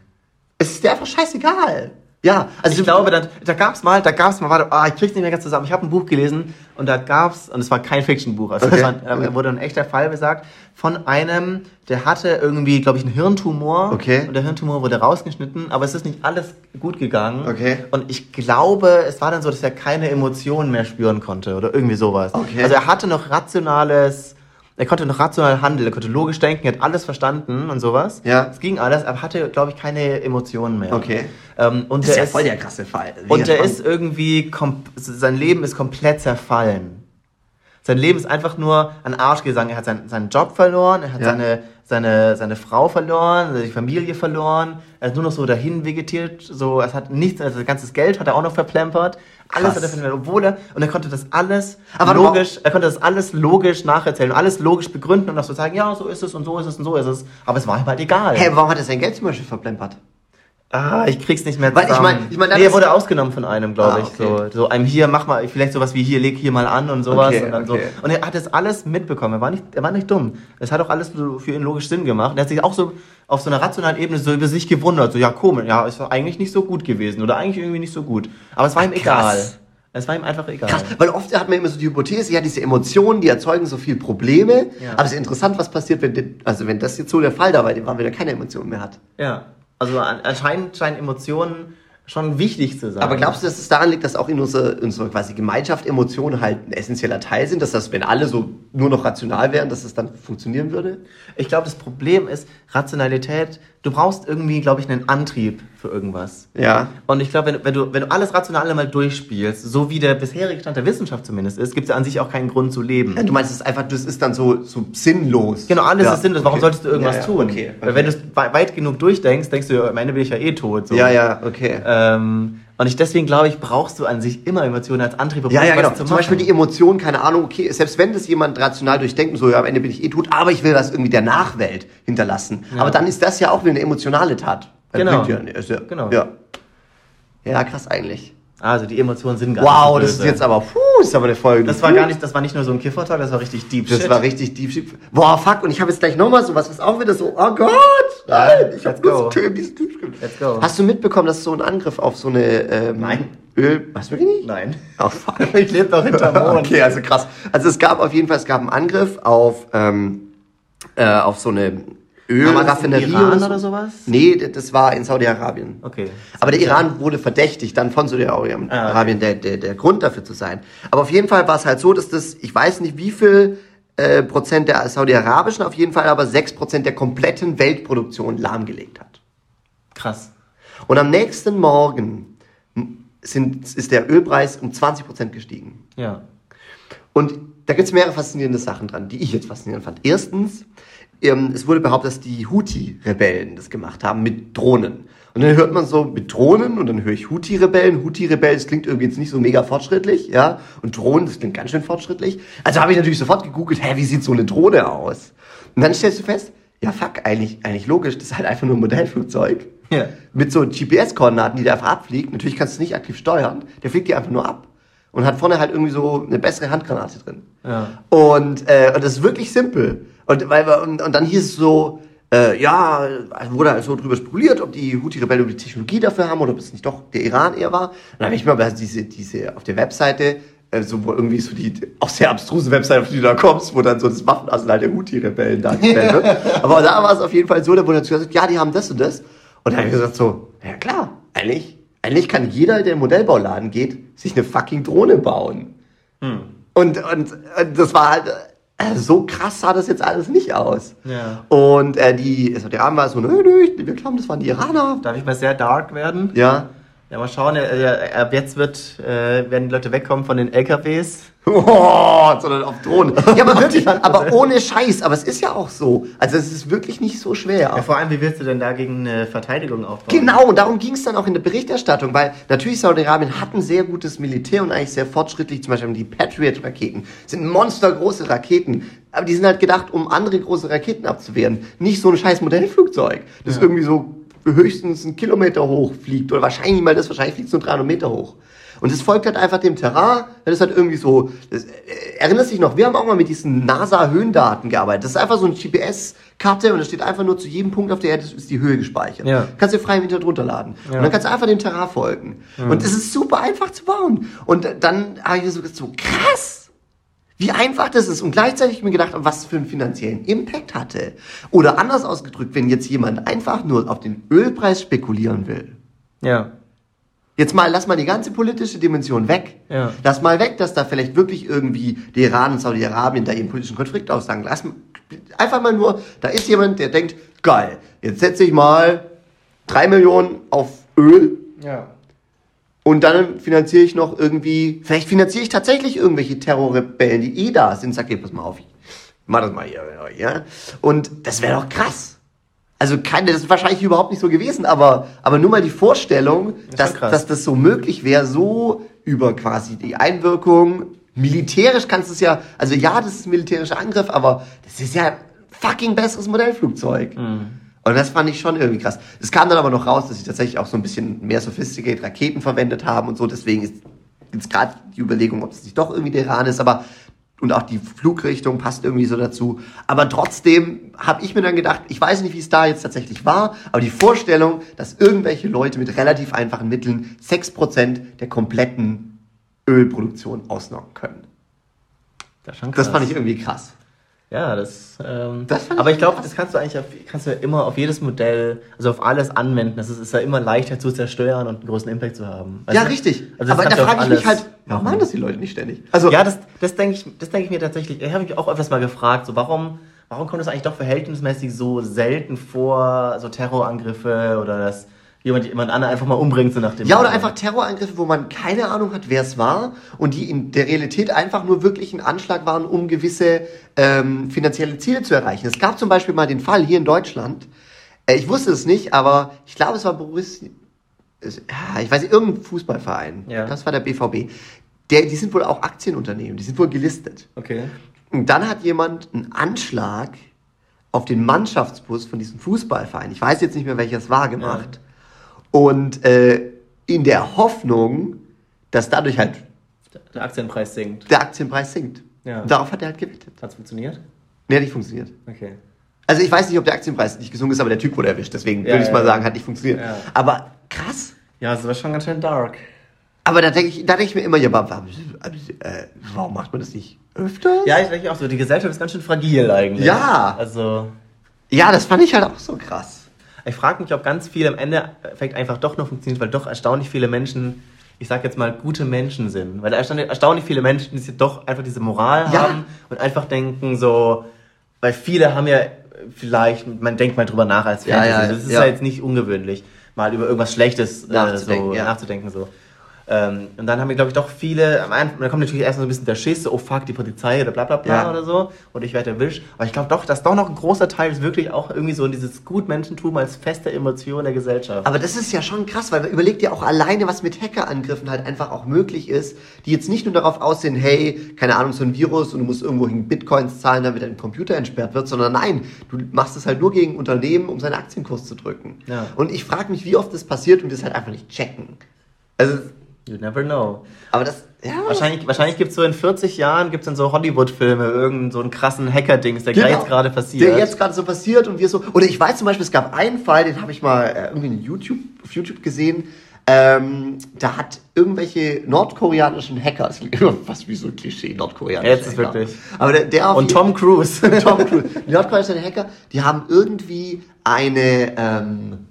[SPEAKER 2] es ist dir einfach scheißegal. Ja, also
[SPEAKER 1] ich glaube, dann, da gab's mal, da gab's mal, warte, ah, ich krieg's nicht mehr ganz zusammen. Ich habe ein Buch gelesen und da gab's, und es war kein Fiction-Buch, also
[SPEAKER 2] Okay.
[SPEAKER 1] es war, da wurde ein echter Fall besagt, von einem, der hatte irgendwie, glaube ich, einen Hirntumor.
[SPEAKER 2] Okay.
[SPEAKER 1] Und der Hirntumor wurde rausgeschnitten, aber es ist nicht alles gut gegangen.
[SPEAKER 2] Okay.
[SPEAKER 1] Und ich glaube, es war dann so, dass er keine Emotionen mehr spüren konnte oder irgendwie sowas.
[SPEAKER 2] Okay.
[SPEAKER 1] Also er hatte noch rationales, er konnte noch rational handeln, er konnte logisch denken, er hat alles verstanden und sowas.
[SPEAKER 2] Ja.
[SPEAKER 1] Es ging alles, aber hatte, glaube ich, keine Emotionen mehr.
[SPEAKER 2] Okay.
[SPEAKER 1] Ähm, und
[SPEAKER 2] das ist ja voll der krasse Fall.
[SPEAKER 1] und
[SPEAKER 2] Mega
[SPEAKER 1] der ist irgendwie, sein Leben ist komplett zerfallen. Sein Leben ist einfach nur an Arsch gegangen. Er hat seinen, seinen Job verloren, er hat
[SPEAKER 2] Ja.
[SPEAKER 1] seine, seine, seine Frau verloren, die Familie verloren. Er ist nur noch so dahin vegetiert. So, es hat nichts, also sein ganzes Geld hat er auch noch verplempert. Alles
[SPEAKER 2] Krass.
[SPEAKER 1] hat er verplempert, obwohl er, und er konnte das alles
[SPEAKER 2] Aber
[SPEAKER 1] logisch, er konnte das alles logisch nacherzählen alles logisch begründen und auch so sagen, ja, so ist es und so ist es und so ist es. Aber es war ihm halt egal.
[SPEAKER 2] Hä, warum hat er sein Geld zum Beispiel verplempert?
[SPEAKER 1] Ah, ich krieg's nicht mehr
[SPEAKER 2] Weil ich
[SPEAKER 1] zusammen.
[SPEAKER 2] mein- ich mein,
[SPEAKER 1] nee, er wurde ausgenommen von einem, glaube
[SPEAKER 2] Ah,
[SPEAKER 1] ich.
[SPEAKER 2] okay.
[SPEAKER 1] So, so einem hier, mach mal, vielleicht sowas wie hier, leg hier mal an und sowas.
[SPEAKER 2] Okay,
[SPEAKER 1] und, dann
[SPEAKER 2] okay.
[SPEAKER 1] so. und er hat das alles mitbekommen. Er war nicht, er war nicht dumm. Es hat auch alles für ihn logisch Sinn gemacht. Und er hat sich auch so auf so einer rationalen Ebene so über sich gewundert. So, ja, komisch, ja, es war eigentlich nicht so gut gewesen oder eigentlich irgendwie nicht so gut. Aber es war ihm
[SPEAKER 2] krass.
[SPEAKER 1] egal. Es war ihm einfach egal.
[SPEAKER 2] Krass, weil oft hat man immer so die Hypothese, ja, diese Emotionen, die erzeugen so viel Probleme.
[SPEAKER 1] Ja.
[SPEAKER 2] Aber es ist interessant, was passiert, wenn, also wenn das jetzt so der Fall da war, war, wenn er keine Emotionen mehr hat.
[SPEAKER 1] Ja. Also an- anscheinend scheinen Emotionen schon wichtig zu sein.
[SPEAKER 2] Aber glaubst du, dass es daran liegt, dass auch in unserer, unserer quasi Gemeinschaft Emotionen halt ein essentieller Teil sind, dass das, wenn alle so nur noch rational wären, dass es dann funktionieren würde?
[SPEAKER 1] Ich glaube, das Problem ist Rationalität. Du brauchst irgendwie, glaube ich, einen Antrieb für irgendwas.
[SPEAKER 2] Ja.
[SPEAKER 1] Und ich glaube, wenn, du- wenn, du, wenn du alles Rationale mal durchspielst, so wie der bisherige Stand der Wissenschaft zumindest ist, gibt es ja an sich auch keinen Grund zu leben.
[SPEAKER 2] Du meinst, es ist einfach, das ist dann so, so sinnlos.
[SPEAKER 1] Genau, alles
[SPEAKER 2] ja.
[SPEAKER 1] ist sinnlos. Warum
[SPEAKER 2] okay.
[SPEAKER 1] solltest du irgendwas
[SPEAKER 2] ja, ja.
[SPEAKER 1] tun?
[SPEAKER 2] Okay,
[SPEAKER 1] Weil wenn du es wei- weit genug durchdenkst, denkst du, ja, am Ende bin ich ja eh tot. So.
[SPEAKER 2] Ja, ja, okay.
[SPEAKER 1] Ähm, und ich deswegen glaube ich, brauchst du an sich immer Emotionen als Antrieb, um
[SPEAKER 2] Ja, ja, genau.
[SPEAKER 1] zu
[SPEAKER 2] Zum Beispiel
[SPEAKER 1] machen.
[SPEAKER 2] die Emotion, keine Ahnung, okay, selbst wenn das jemand rational durchdenkt, und so, ja, am Ende bin ich eh tot, aber ich will das irgendwie der Nachwelt hinterlassen.
[SPEAKER 1] Ja.
[SPEAKER 2] Aber dann ist das ja auch wieder eine emotionale Tat.
[SPEAKER 1] Genau.
[SPEAKER 2] Ja, ja,
[SPEAKER 1] Genau.
[SPEAKER 2] Ja. ja, krass eigentlich.
[SPEAKER 1] Also die Emotionen sind gar
[SPEAKER 2] Wow,
[SPEAKER 1] nicht
[SPEAKER 2] das
[SPEAKER 1] so
[SPEAKER 2] ist jetzt aber, puh, das ist aber eine Folge.
[SPEAKER 1] Das war gar nicht, das war nicht nur so ein Kiffertalk, das war richtig deep
[SPEAKER 2] Das
[SPEAKER 1] shit.
[SPEAKER 2] war richtig deep shit. Boah, fuck, und ich habe jetzt gleich nochmal sowas, was auch wieder so, oh Gott, nein, ich
[SPEAKER 1] let's
[SPEAKER 2] hab bloß. Themen, diesen Typ.
[SPEAKER 1] Let's go.
[SPEAKER 2] Hast du mitbekommen, dass so ein Angriff auf so eine ähm,
[SPEAKER 1] Nein.
[SPEAKER 2] Öl... Was, wirklich nicht?
[SPEAKER 1] Nein.
[SPEAKER 2] Oh, fuck.
[SPEAKER 1] Ich lebe doch hinterm Mond.
[SPEAKER 2] Okay, also krass. Also es gab auf jeden Fall, es gab einen Angriff auf, ähm, äh, auf so eine
[SPEAKER 1] Aber das in
[SPEAKER 2] Ölraffinerie
[SPEAKER 1] Iran
[SPEAKER 2] so.
[SPEAKER 1] oder sowas?
[SPEAKER 2] Nee, das war in Saudi-Arabien.
[SPEAKER 1] Okay.
[SPEAKER 2] Aber der Iran wurde verdächtigt, dann von Saudi-Arabien
[SPEAKER 1] Ah, okay.
[SPEAKER 2] der, der, der Grund dafür zu sein. Aber auf jeden Fall war es halt so, dass das, ich weiß nicht wie viel äh, Prozent der Saudi-Arabischen, auf jeden Fall aber sechs Prozent der kompletten Weltproduktion lahmgelegt hat.
[SPEAKER 1] Krass.
[SPEAKER 2] Und am nächsten Morgen sind, ist der Ölpreis um 20 Prozent gestiegen.
[SPEAKER 1] Ja.
[SPEAKER 2] Und da gibt es mehrere faszinierende Sachen dran, die ich jetzt faszinierend fand. Erstens, es wurde behauptet, dass die Houthi-Rebellen das gemacht haben mit Drohnen. Und dann hört man so mit Drohnen und dann höre ich Houthi-Rebellen. Houthi-Rebellen, das klingt irgendwie jetzt nicht so mega fortschrittlich, ja. Und Drohnen, das klingt ganz schön fortschrittlich. Also habe ich natürlich sofort gegoogelt, hä, wie sieht so eine Drohne aus? Und dann stellst du fest, ja fuck, eigentlich, eigentlich logisch, das ist halt einfach nur ein Modellflugzeug.
[SPEAKER 1] Ja.
[SPEAKER 2] Mit so GPS-Koordinaten, die der einfach abfliegt. Natürlich kannst du es nicht aktiv steuern. Der fliegt die einfach nur ab. Und hat vorne halt irgendwie so eine bessere Handgranate drin.
[SPEAKER 1] Ja.
[SPEAKER 2] Und, äh, und das ist wirklich simpel. Und, weil wir, und, und dann hieß es so, äh, ja, also wurde halt so drüber spekuliert, ob die Houthi-Rebellen die Technologie dafür haben oder ob es nicht doch der Iran eher war. Und dann habe ich mir aber diese, diese auf der Webseite, äh, so wo irgendwie so die auch sehr abstruse Webseite, auf die du da kommst, wo dann so das Waffenarsenal der Houthi-Rebellen dargestellt wird. aber da war es auf jeden Fall so, da wurde dazu gesagt, ja, die haben das und das. Und dann habe ich gesagt so, ja klar, eigentlich, eigentlich kann jeder, der in den Modellbauladen geht, sich eine fucking Drohne bauen.
[SPEAKER 1] Hm.
[SPEAKER 2] Und, und, und das war halt, so krass sah das jetzt alles nicht aus.
[SPEAKER 1] Ja.
[SPEAKER 2] Und äh, die, also der Arm war so, nö, nö, wir glauben, das waren die Iraner.
[SPEAKER 1] Darf ich mal sehr dark werden?
[SPEAKER 2] Ja.
[SPEAKER 1] Ja, mal schauen. äh, Ab jetzt wird, äh, werden die Leute wegkommen von den LKWs.
[SPEAKER 2] Oh, sondern auf Drohnen. Ja, aber wirklich, aber ohne Scheiß. Aber es ist ja auch so. Also es ist wirklich nicht so schwer.
[SPEAKER 1] Ja, vor allem, wie willst du denn dagegen eine Verteidigung aufbauen?
[SPEAKER 2] Genau, und darum ging es dann auch in der Berichterstattung, weil natürlich Saudi-Arabien hat ein sehr gutes Militär und eigentlich sehr fortschrittlich, zum Beispiel die Patriot-Raketen, sind monstergroße Raketen, aber die sind halt gedacht, um andere große Raketen abzuwehren. Nicht so ein scheiß Modellflugzeug, das
[SPEAKER 1] Ja.
[SPEAKER 2] irgendwie so höchstens einen Kilometer hoch fliegt oder wahrscheinlich mal das, wahrscheinlich fliegt es nur 300 Meter hoch. Und es folgt halt einfach dem Terrain, das ist halt irgendwie so, das, äh, erinnerst dich noch, wir haben auch mal mit diesen NASA-Höhendaten gearbeitet. Das ist einfach so eine GPS-Karte und da steht einfach nur zu jedem Punkt auf der Erde ist die Höhe gespeichert.
[SPEAKER 1] Ja.
[SPEAKER 2] Kannst du frei im Internet runterladen.
[SPEAKER 1] Ja.
[SPEAKER 2] Und dann kannst du einfach dem Terrain folgen. Und es ist super einfach zu bauen. Und dann habe ich mir so gedacht, so krass, wie einfach das ist. Und gleichzeitig mir gedacht, was für einen finanziellen Impact hatte. Oder anders ausgedrückt, wenn jetzt jemand einfach nur auf den Ölpreis spekulieren will.
[SPEAKER 1] Ja.
[SPEAKER 2] Jetzt mal, lass mal die ganze politische Dimension weg.
[SPEAKER 1] Ja.
[SPEAKER 2] Lass mal weg, dass da vielleicht wirklich irgendwie der Iran und Saudi-Arabien da ihren politischen Konflikt aussagen. Lass einfach mal nur, da ist jemand, der denkt, geil, jetzt setze ich mal drei Millionen auf Öl
[SPEAKER 1] Ja.
[SPEAKER 2] Und dann finanziere ich noch irgendwie, vielleicht finanziere ich tatsächlich irgendwelche Terrorrebellen, die eh da sind. Sag dir, pass mal auf, ich mach das mal hier, ja. Und das wäre doch krass. Also keine, das ist wahrscheinlich überhaupt nicht so gewesen, aber, aber nur mal die Vorstellung,
[SPEAKER 1] ist
[SPEAKER 2] dass, dass das so möglich wäre, so über quasi die Einwirkung, militärisch kannst du es ja, also ja, das ist ein militärischer Angriff, aber das ist ja fucking besseres Modellflugzeug. Und das fand ich schon irgendwie krass. Es kam dann aber noch raus, dass sie tatsächlich auch so ein bisschen mehr sophisticated Raketen verwendet haben und so. Deswegen ist jetzt gerade die Überlegung, ob es nicht doch irgendwie der Iran ist, aber und auch die Flugrichtung passt irgendwie so dazu. Aber trotzdem habe ich mir dann gedacht, ich weiß nicht, wie es da jetzt tatsächlich war, aber die Vorstellung, dass irgendwelche Leute mit relativ einfachen Mitteln 6% der kompletten Ölproduktion ausnocken können.
[SPEAKER 1] Das,
[SPEAKER 2] Das fand ich irgendwie krass.
[SPEAKER 1] Ja, das. Ähm,
[SPEAKER 2] Das
[SPEAKER 1] aber ich glaube, das kannst du eigentlich auf, kannst du ja immer auf jedes Modell, also auf alles anwenden. Das ist, ist ja immer leichter zu zerstören und einen großen Impact zu haben. Weißt
[SPEAKER 2] ja, richtig.
[SPEAKER 1] Also das
[SPEAKER 2] aber da frage ich mich halt, warum
[SPEAKER 1] machen.
[SPEAKER 2] das die Leute nicht ständig? Also,
[SPEAKER 1] Ja, das, das denke ich, das denke ich mir tatsächlich. Ich habe mich auch öfters mal gefragt, so warum, warum kommt es eigentlich doch verhältnismäßig so selten vor, so Terrorangriffe oder dass jemand jemand anderen einfach mal umbringt, so nach dem.
[SPEAKER 2] Ja, oder einfach Terrorangriffe, wo man keine Ahnung hat, wer es war und die in der Realität einfach nur wirklich ein Anschlag waren, um gewisse ähm, finanzielle Ziele zu erreichen. Es gab zum Beispiel mal den Fall hier in Deutschland, äh, ich wusste es nicht, aber ich glaube, es war Borussia, es- ja, ich weiß nicht, irgendein Fußballverein,
[SPEAKER 1] Ja.
[SPEAKER 2] das war der BVB. Der, die sind wohl auch Aktienunternehmen, die sind wohl gelistet.
[SPEAKER 1] Okay.
[SPEAKER 2] Und dann hat jemand einen Anschlag auf den Mannschaftsbus von diesem Fußballverein, ich weiß jetzt nicht mehr welches war, gemacht. Und äh, in der Hoffnung, dass dadurch halt
[SPEAKER 1] Der Aktienpreis sinkt.
[SPEAKER 2] der Aktienpreis sinkt.
[SPEAKER 1] Ja.
[SPEAKER 2] Und darauf hat er halt gewettet.
[SPEAKER 1] Hat's funktioniert?
[SPEAKER 2] Nee, hat nicht funktioniert.
[SPEAKER 1] Okay.
[SPEAKER 2] Also ich weiß nicht, ob der Aktienpreis nicht gesungen ist, aber der Typ wurde erwischt. Deswegen
[SPEAKER 1] Ja,
[SPEAKER 2] würde ich
[SPEAKER 1] ja,
[SPEAKER 2] mal sagen, hat nicht funktioniert. Aber krass.
[SPEAKER 1] Ja, das war schon ganz schön dark.
[SPEAKER 2] Aber da denke ich, da denke ich mir immer, ja, warum, äh, warum macht man das nicht öfter?
[SPEAKER 1] Ja, ich denke auch so, die Gesellschaft ist ganz schön fragil eigentlich.
[SPEAKER 2] Ja.
[SPEAKER 1] Also,
[SPEAKER 2] ja, das fand ich halt auch so krass.
[SPEAKER 1] Ich frage mich, ob ganz viel am Endeffekt einfach doch noch funktioniert, weil doch erstaunlich viele Menschen, ich sag jetzt mal, gute Menschen sind. Weil erstaunlich, viele Menschen, die doch einfach diese Moral
[SPEAKER 2] Ja.
[SPEAKER 1] haben und einfach denken so, weil viele haben ja vielleicht, man denkt mal drüber nach als
[SPEAKER 2] Ja,
[SPEAKER 1] Fantasy.
[SPEAKER 2] ja,
[SPEAKER 1] das ist
[SPEAKER 2] ja.
[SPEAKER 1] ja. jetzt nicht ungewöhnlich, mal über irgendwas Schlechtes äh,
[SPEAKER 2] Nachzudenken,
[SPEAKER 1] so,
[SPEAKER 2] ja.
[SPEAKER 1] nachzudenken. So. Ähm, und dann haben wir, glaube ich, doch viele, am Anfang, dann kommt natürlich erst so ein bisschen der Schiss, so, oh fuck, die Polizei oder bla bla bla
[SPEAKER 2] Ja.
[SPEAKER 1] oder so. Und ich werde erwischt. Aber ich glaube doch, dass doch noch ein großer Teil ist wirklich auch irgendwie so dieses Gutmenschentum als feste Emotion der Gesellschaft.
[SPEAKER 2] Aber das ist ja schon krass, weil überleg dir auch alleine, was mit Hackerangriffen halt einfach auch möglich ist, die jetzt nicht nur darauf aussehen, hey, keine Ahnung, so ein Virus und du musst irgendwo hin Bitcoins zahlen, damit dein Computer entsperrt wird, sondern nein, du machst es halt nur gegen Unternehmen, um seinen Aktienkurs zu drücken.
[SPEAKER 1] Ja.
[SPEAKER 2] Und ich frage mich, wie oft das passiert und das halt einfach nicht checken. Also,
[SPEAKER 1] you never know.
[SPEAKER 2] aber das, ja.
[SPEAKER 1] Wahrscheinlich, wahrscheinlich gibt es so in 40 Jahren gibt's dann so Hollywood-Filme, irgendeinen so einen krassen Hacker-Dings, der
[SPEAKER 2] Genau.
[SPEAKER 1] jetzt gerade passiert.
[SPEAKER 2] Der jetzt gerade so passiert und wir so. Oder ich weiß zum Beispiel, es gab einen Fall, den habe ich mal äh, irgendwie in YouTube, auf YouTube gesehen. Ähm, da hat irgendwelche nordkoreanischen Hacker, das klingt immer fast wie so ein Klischee, nordkoreanische
[SPEAKER 1] Jetzt ist
[SPEAKER 2] Hacker.
[SPEAKER 1] wirklich.
[SPEAKER 2] Aber der, der
[SPEAKER 1] Und Tom Cruise.
[SPEAKER 2] Tom Cruise. Die nordkoreanischen Hacker, die haben irgendwie eine, ähm,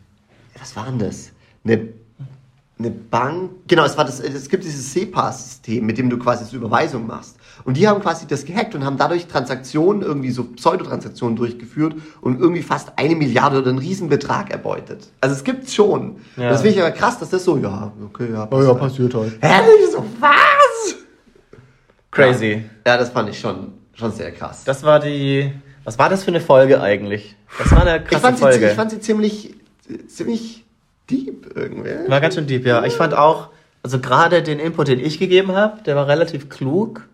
[SPEAKER 2] was war denn das? Eine, eine Bank, genau, es war das, es gibt dieses SEPA-System, mit dem du quasi so Überweisungen machst. Und die haben quasi das gehackt und haben dadurch Transaktionen, irgendwie so Pseudotransaktionen durchgeführt und irgendwie fast eine Milliarde oder einen Riesenbetrag erbeutet. Also es gibt's schon.
[SPEAKER 1] Ja.
[SPEAKER 2] Das finde ich aber krass, dass das so, ja, okay, ja,
[SPEAKER 1] Oh ja, passiert halt.
[SPEAKER 2] Hä? Ich so, was?
[SPEAKER 1] Crazy.
[SPEAKER 2] Ja, das fand ich schon, schon sehr krass.
[SPEAKER 1] Das war die. Was war das für eine Folge eigentlich? Das war eine
[SPEAKER 2] ich,
[SPEAKER 1] krasse
[SPEAKER 2] fand sie,
[SPEAKER 1] Folge.
[SPEAKER 2] ich fand sie ziemlich, ziemlich deep irgendwie.
[SPEAKER 1] war ganz schön deep, ja. Ich fand auch, also gerade den Input, den ich gegeben habe, der war relativ klug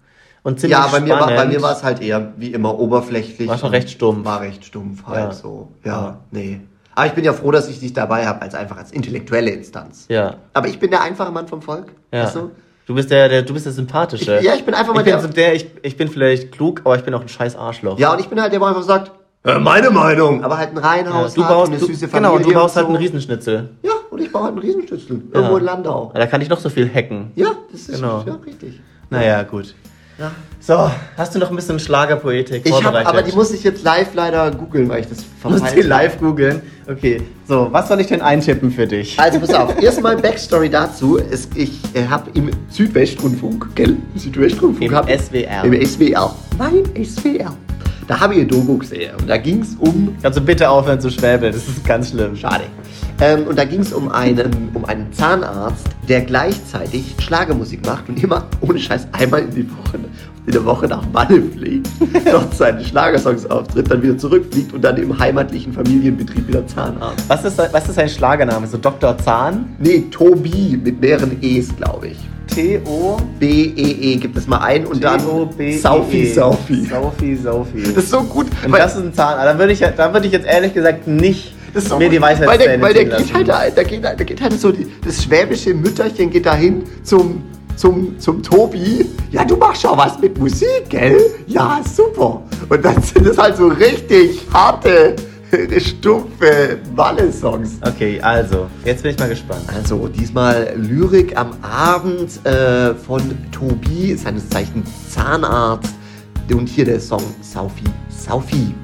[SPEAKER 1] und ziemlich
[SPEAKER 2] Ja, bei mir, war,
[SPEAKER 1] spannend.
[SPEAKER 2] bei mir war es halt eher wie immer oberflächlich.
[SPEAKER 1] War schon recht stumpf.
[SPEAKER 2] War recht stumpf halt
[SPEAKER 1] Ja.
[SPEAKER 2] so. Ja,
[SPEAKER 1] Ja.
[SPEAKER 2] nee. Aber ich bin ja froh, dass ich dich dabei habe, als einfach als intellektuelle Instanz.
[SPEAKER 1] Ja,
[SPEAKER 2] Aber ich bin der einfache Mann vom Volk.
[SPEAKER 1] ja.
[SPEAKER 2] Weißt du?
[SPEAKER 1] Du bist der, der, du bist der Sympathische.
[SPEAKER 2] Ich- ja, ich bin einfach mal
[SPEAKER 1] ich bin
[SPEAKER 2] der-
[SPEAKER 1] so der ich, ich bin vielleicht klug, aber ich bin auch ein scheiß Arschloch.
[SPEAKER 2] Ja, und ich bin halt der, der einfach sagt, äh, meine Meinung. Aber halt ein Reihenhaus
[SPEAKER 1] du
[SPEAKER 2] hat
[SPEAKER 1] baust,
[SPEAKER 2] und eine
[SPEAKER 1] du,
[SPEAKER 2] süße Familie.
[SPEAKER 1] genau, du baust
[SPEAKER 2] und
[SPEAKER 1] halt
[SPEAKER 2] so.
[SPEAKER 1] einen Riesenschnitzel.
[SPEAKER 2] Ja, und ich baue halt einen Riesenschützel. Irgendwo in Landau.
[SPEAKER 1] Da kann ich noch so viel hacken.
[SPEAKER 2] Ja, das ist
[SPEAKER 1] Genau.
[SPEAKER 2] ja, richtig.
[SPEAKER 1] Naja, gut.
[SPEAKER 2] Ja.
[SPEAKER 1] So, hast du noch ein bisschen Schlagerpoetik
[SPEAKER 2] Ich habe,
[SPEAKER 1] vorbereitet?
[SPEAKER 2] aber die muss ich jetzt live leider googeln, weil ich das
[SPEAKER 1] Du
[SPEAKER 2] verpeilt
[SPEAKER 1] die live googeln. Okay, so, was soll ich denn eintippen für dich?
[SPEAKER 2] Also pass auf, erstmal Backstory dazu. Es, ich äh, habe im Südwestrundfunk, gell? Südwestrundfunk.
[SPEAKER 1] Im
[SPEAKER 2] hab,
[SPEAKER 1] SWR.
[SPEAKER 2] Im SWR. Beim SWR. Da habe ich ein Doku gesehen. Und da ging es um.
[SPEAKER 1] Kannst du bitte aufhören zu schwäbeln? Das ist ganz schlimm.
[SPEAKER 2] Schade. Ähm, und da ging es um einen, um einen Zahnarzt, der gleichzeitig Schlagermusik macht und immer, ohne Scheiß, einmal in, die Woche, in der Woche nach Malle fliegt, dort seine Schlagersongs auftritt, dann wieder zurückfliegt und dann im heimatlichen Familienbetrieb wieder Zahnarzt.
[SPEAKER 1] Was ist, was ist sein Schlagername? So Dr. Zahn?
[SPEAKER 2] Nee, Tobi mit mehreren E's, glaube ich.
[SPEAKER 1] T-O.
[SPEAKER 2] B-E-E, gibt es mal ein und dann. Saufi, Saufi.
[SPEAKER 1] Saufi, Saufi.
[SPEAKER 2] Das ist so gut,
[SPEAKER 1] Und
[SPEAKER 2] weil,
[SPEAKER 1] das ist ein Zahn. Da würde ich, da würde ich jetzt ehrlich gesagt nicht
[SPEAKER 2] das ist so
[SPEAKER 1] mir die
[SPEAKER 2] gut, weil der, weil der geht halt, da geht, halt- da geht halt so, die, das schwäbische Mütterchen geht dahin zum, zum, zum Tobi. Ja, du machst schon was mit Musik, gell? Ja, super. Und dann sind es halt so richtig harte, stumpfe Walle-Songs.
[SPEAKER 1] Okay, also, jetzt bin ich mal gespannt.
[SPEAKER 2] Also diesmal Lyrik am Abend äh, von Tobi, seines Zeichens Zahnarzt. Und hier der Song Saufi, Saufi.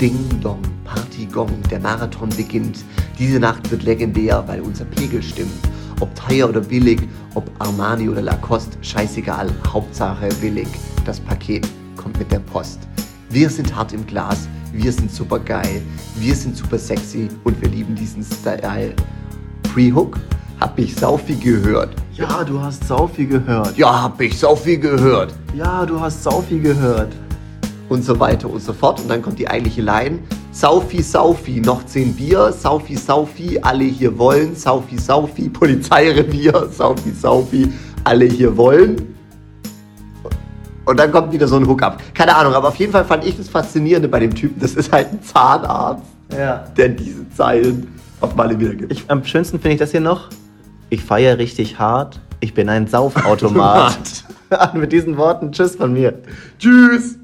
[SPEAKER 2] Ding Dong, Party Gong, der Marathon beginnt. Diese Nacht wird legendär, weil unser Pegel stimmt. Ob teuer oder billig, ob Armani oder Lacoste, scheißegal, Hauptsache billig. Das Paket kommt mit der Post. Wir sind hart im Glas, wir sind super geil, wir sind super sexy und wir lieben diesen Style. Pre-Hook hab ich Saufi gehört.
[SPEAKER 1] Ja, du hast Saufi gehört.
[SPEAKER 2] Ja, hab ich Saufi gehört.
[SPEAKER 1] Ja, du hast Saufi gehört.
[SPEAKER 2] und so weiter und so fort. Und dann kommt die eigentliche Line. Saufi, Saufi, noch zehn Bier. Saufi, Saufi, alle hier wollen. Saufi, Saufi, Polizeirevier. Saufi, Saufi, alle hier wollen. Und dann kommt wieder so ein Hookup. Keine Ahnung, aber auf jeden Fall fand ich das Faszinierende bei dem Typen. Das ist halt ein Zahnarzt,
[SPEAKER 1] Ja.
[SPEAKER 2] der diese Zeilen auf Malle wiedergibt.
[SPEAKER 1] Ich, am schönsten finde ich das hier noch. Ich feiere richtig hart. Ich bin ein Saufautomat. Mit diesen Worten, tschüss von mir.
[SPEAKER 2] Tschüss!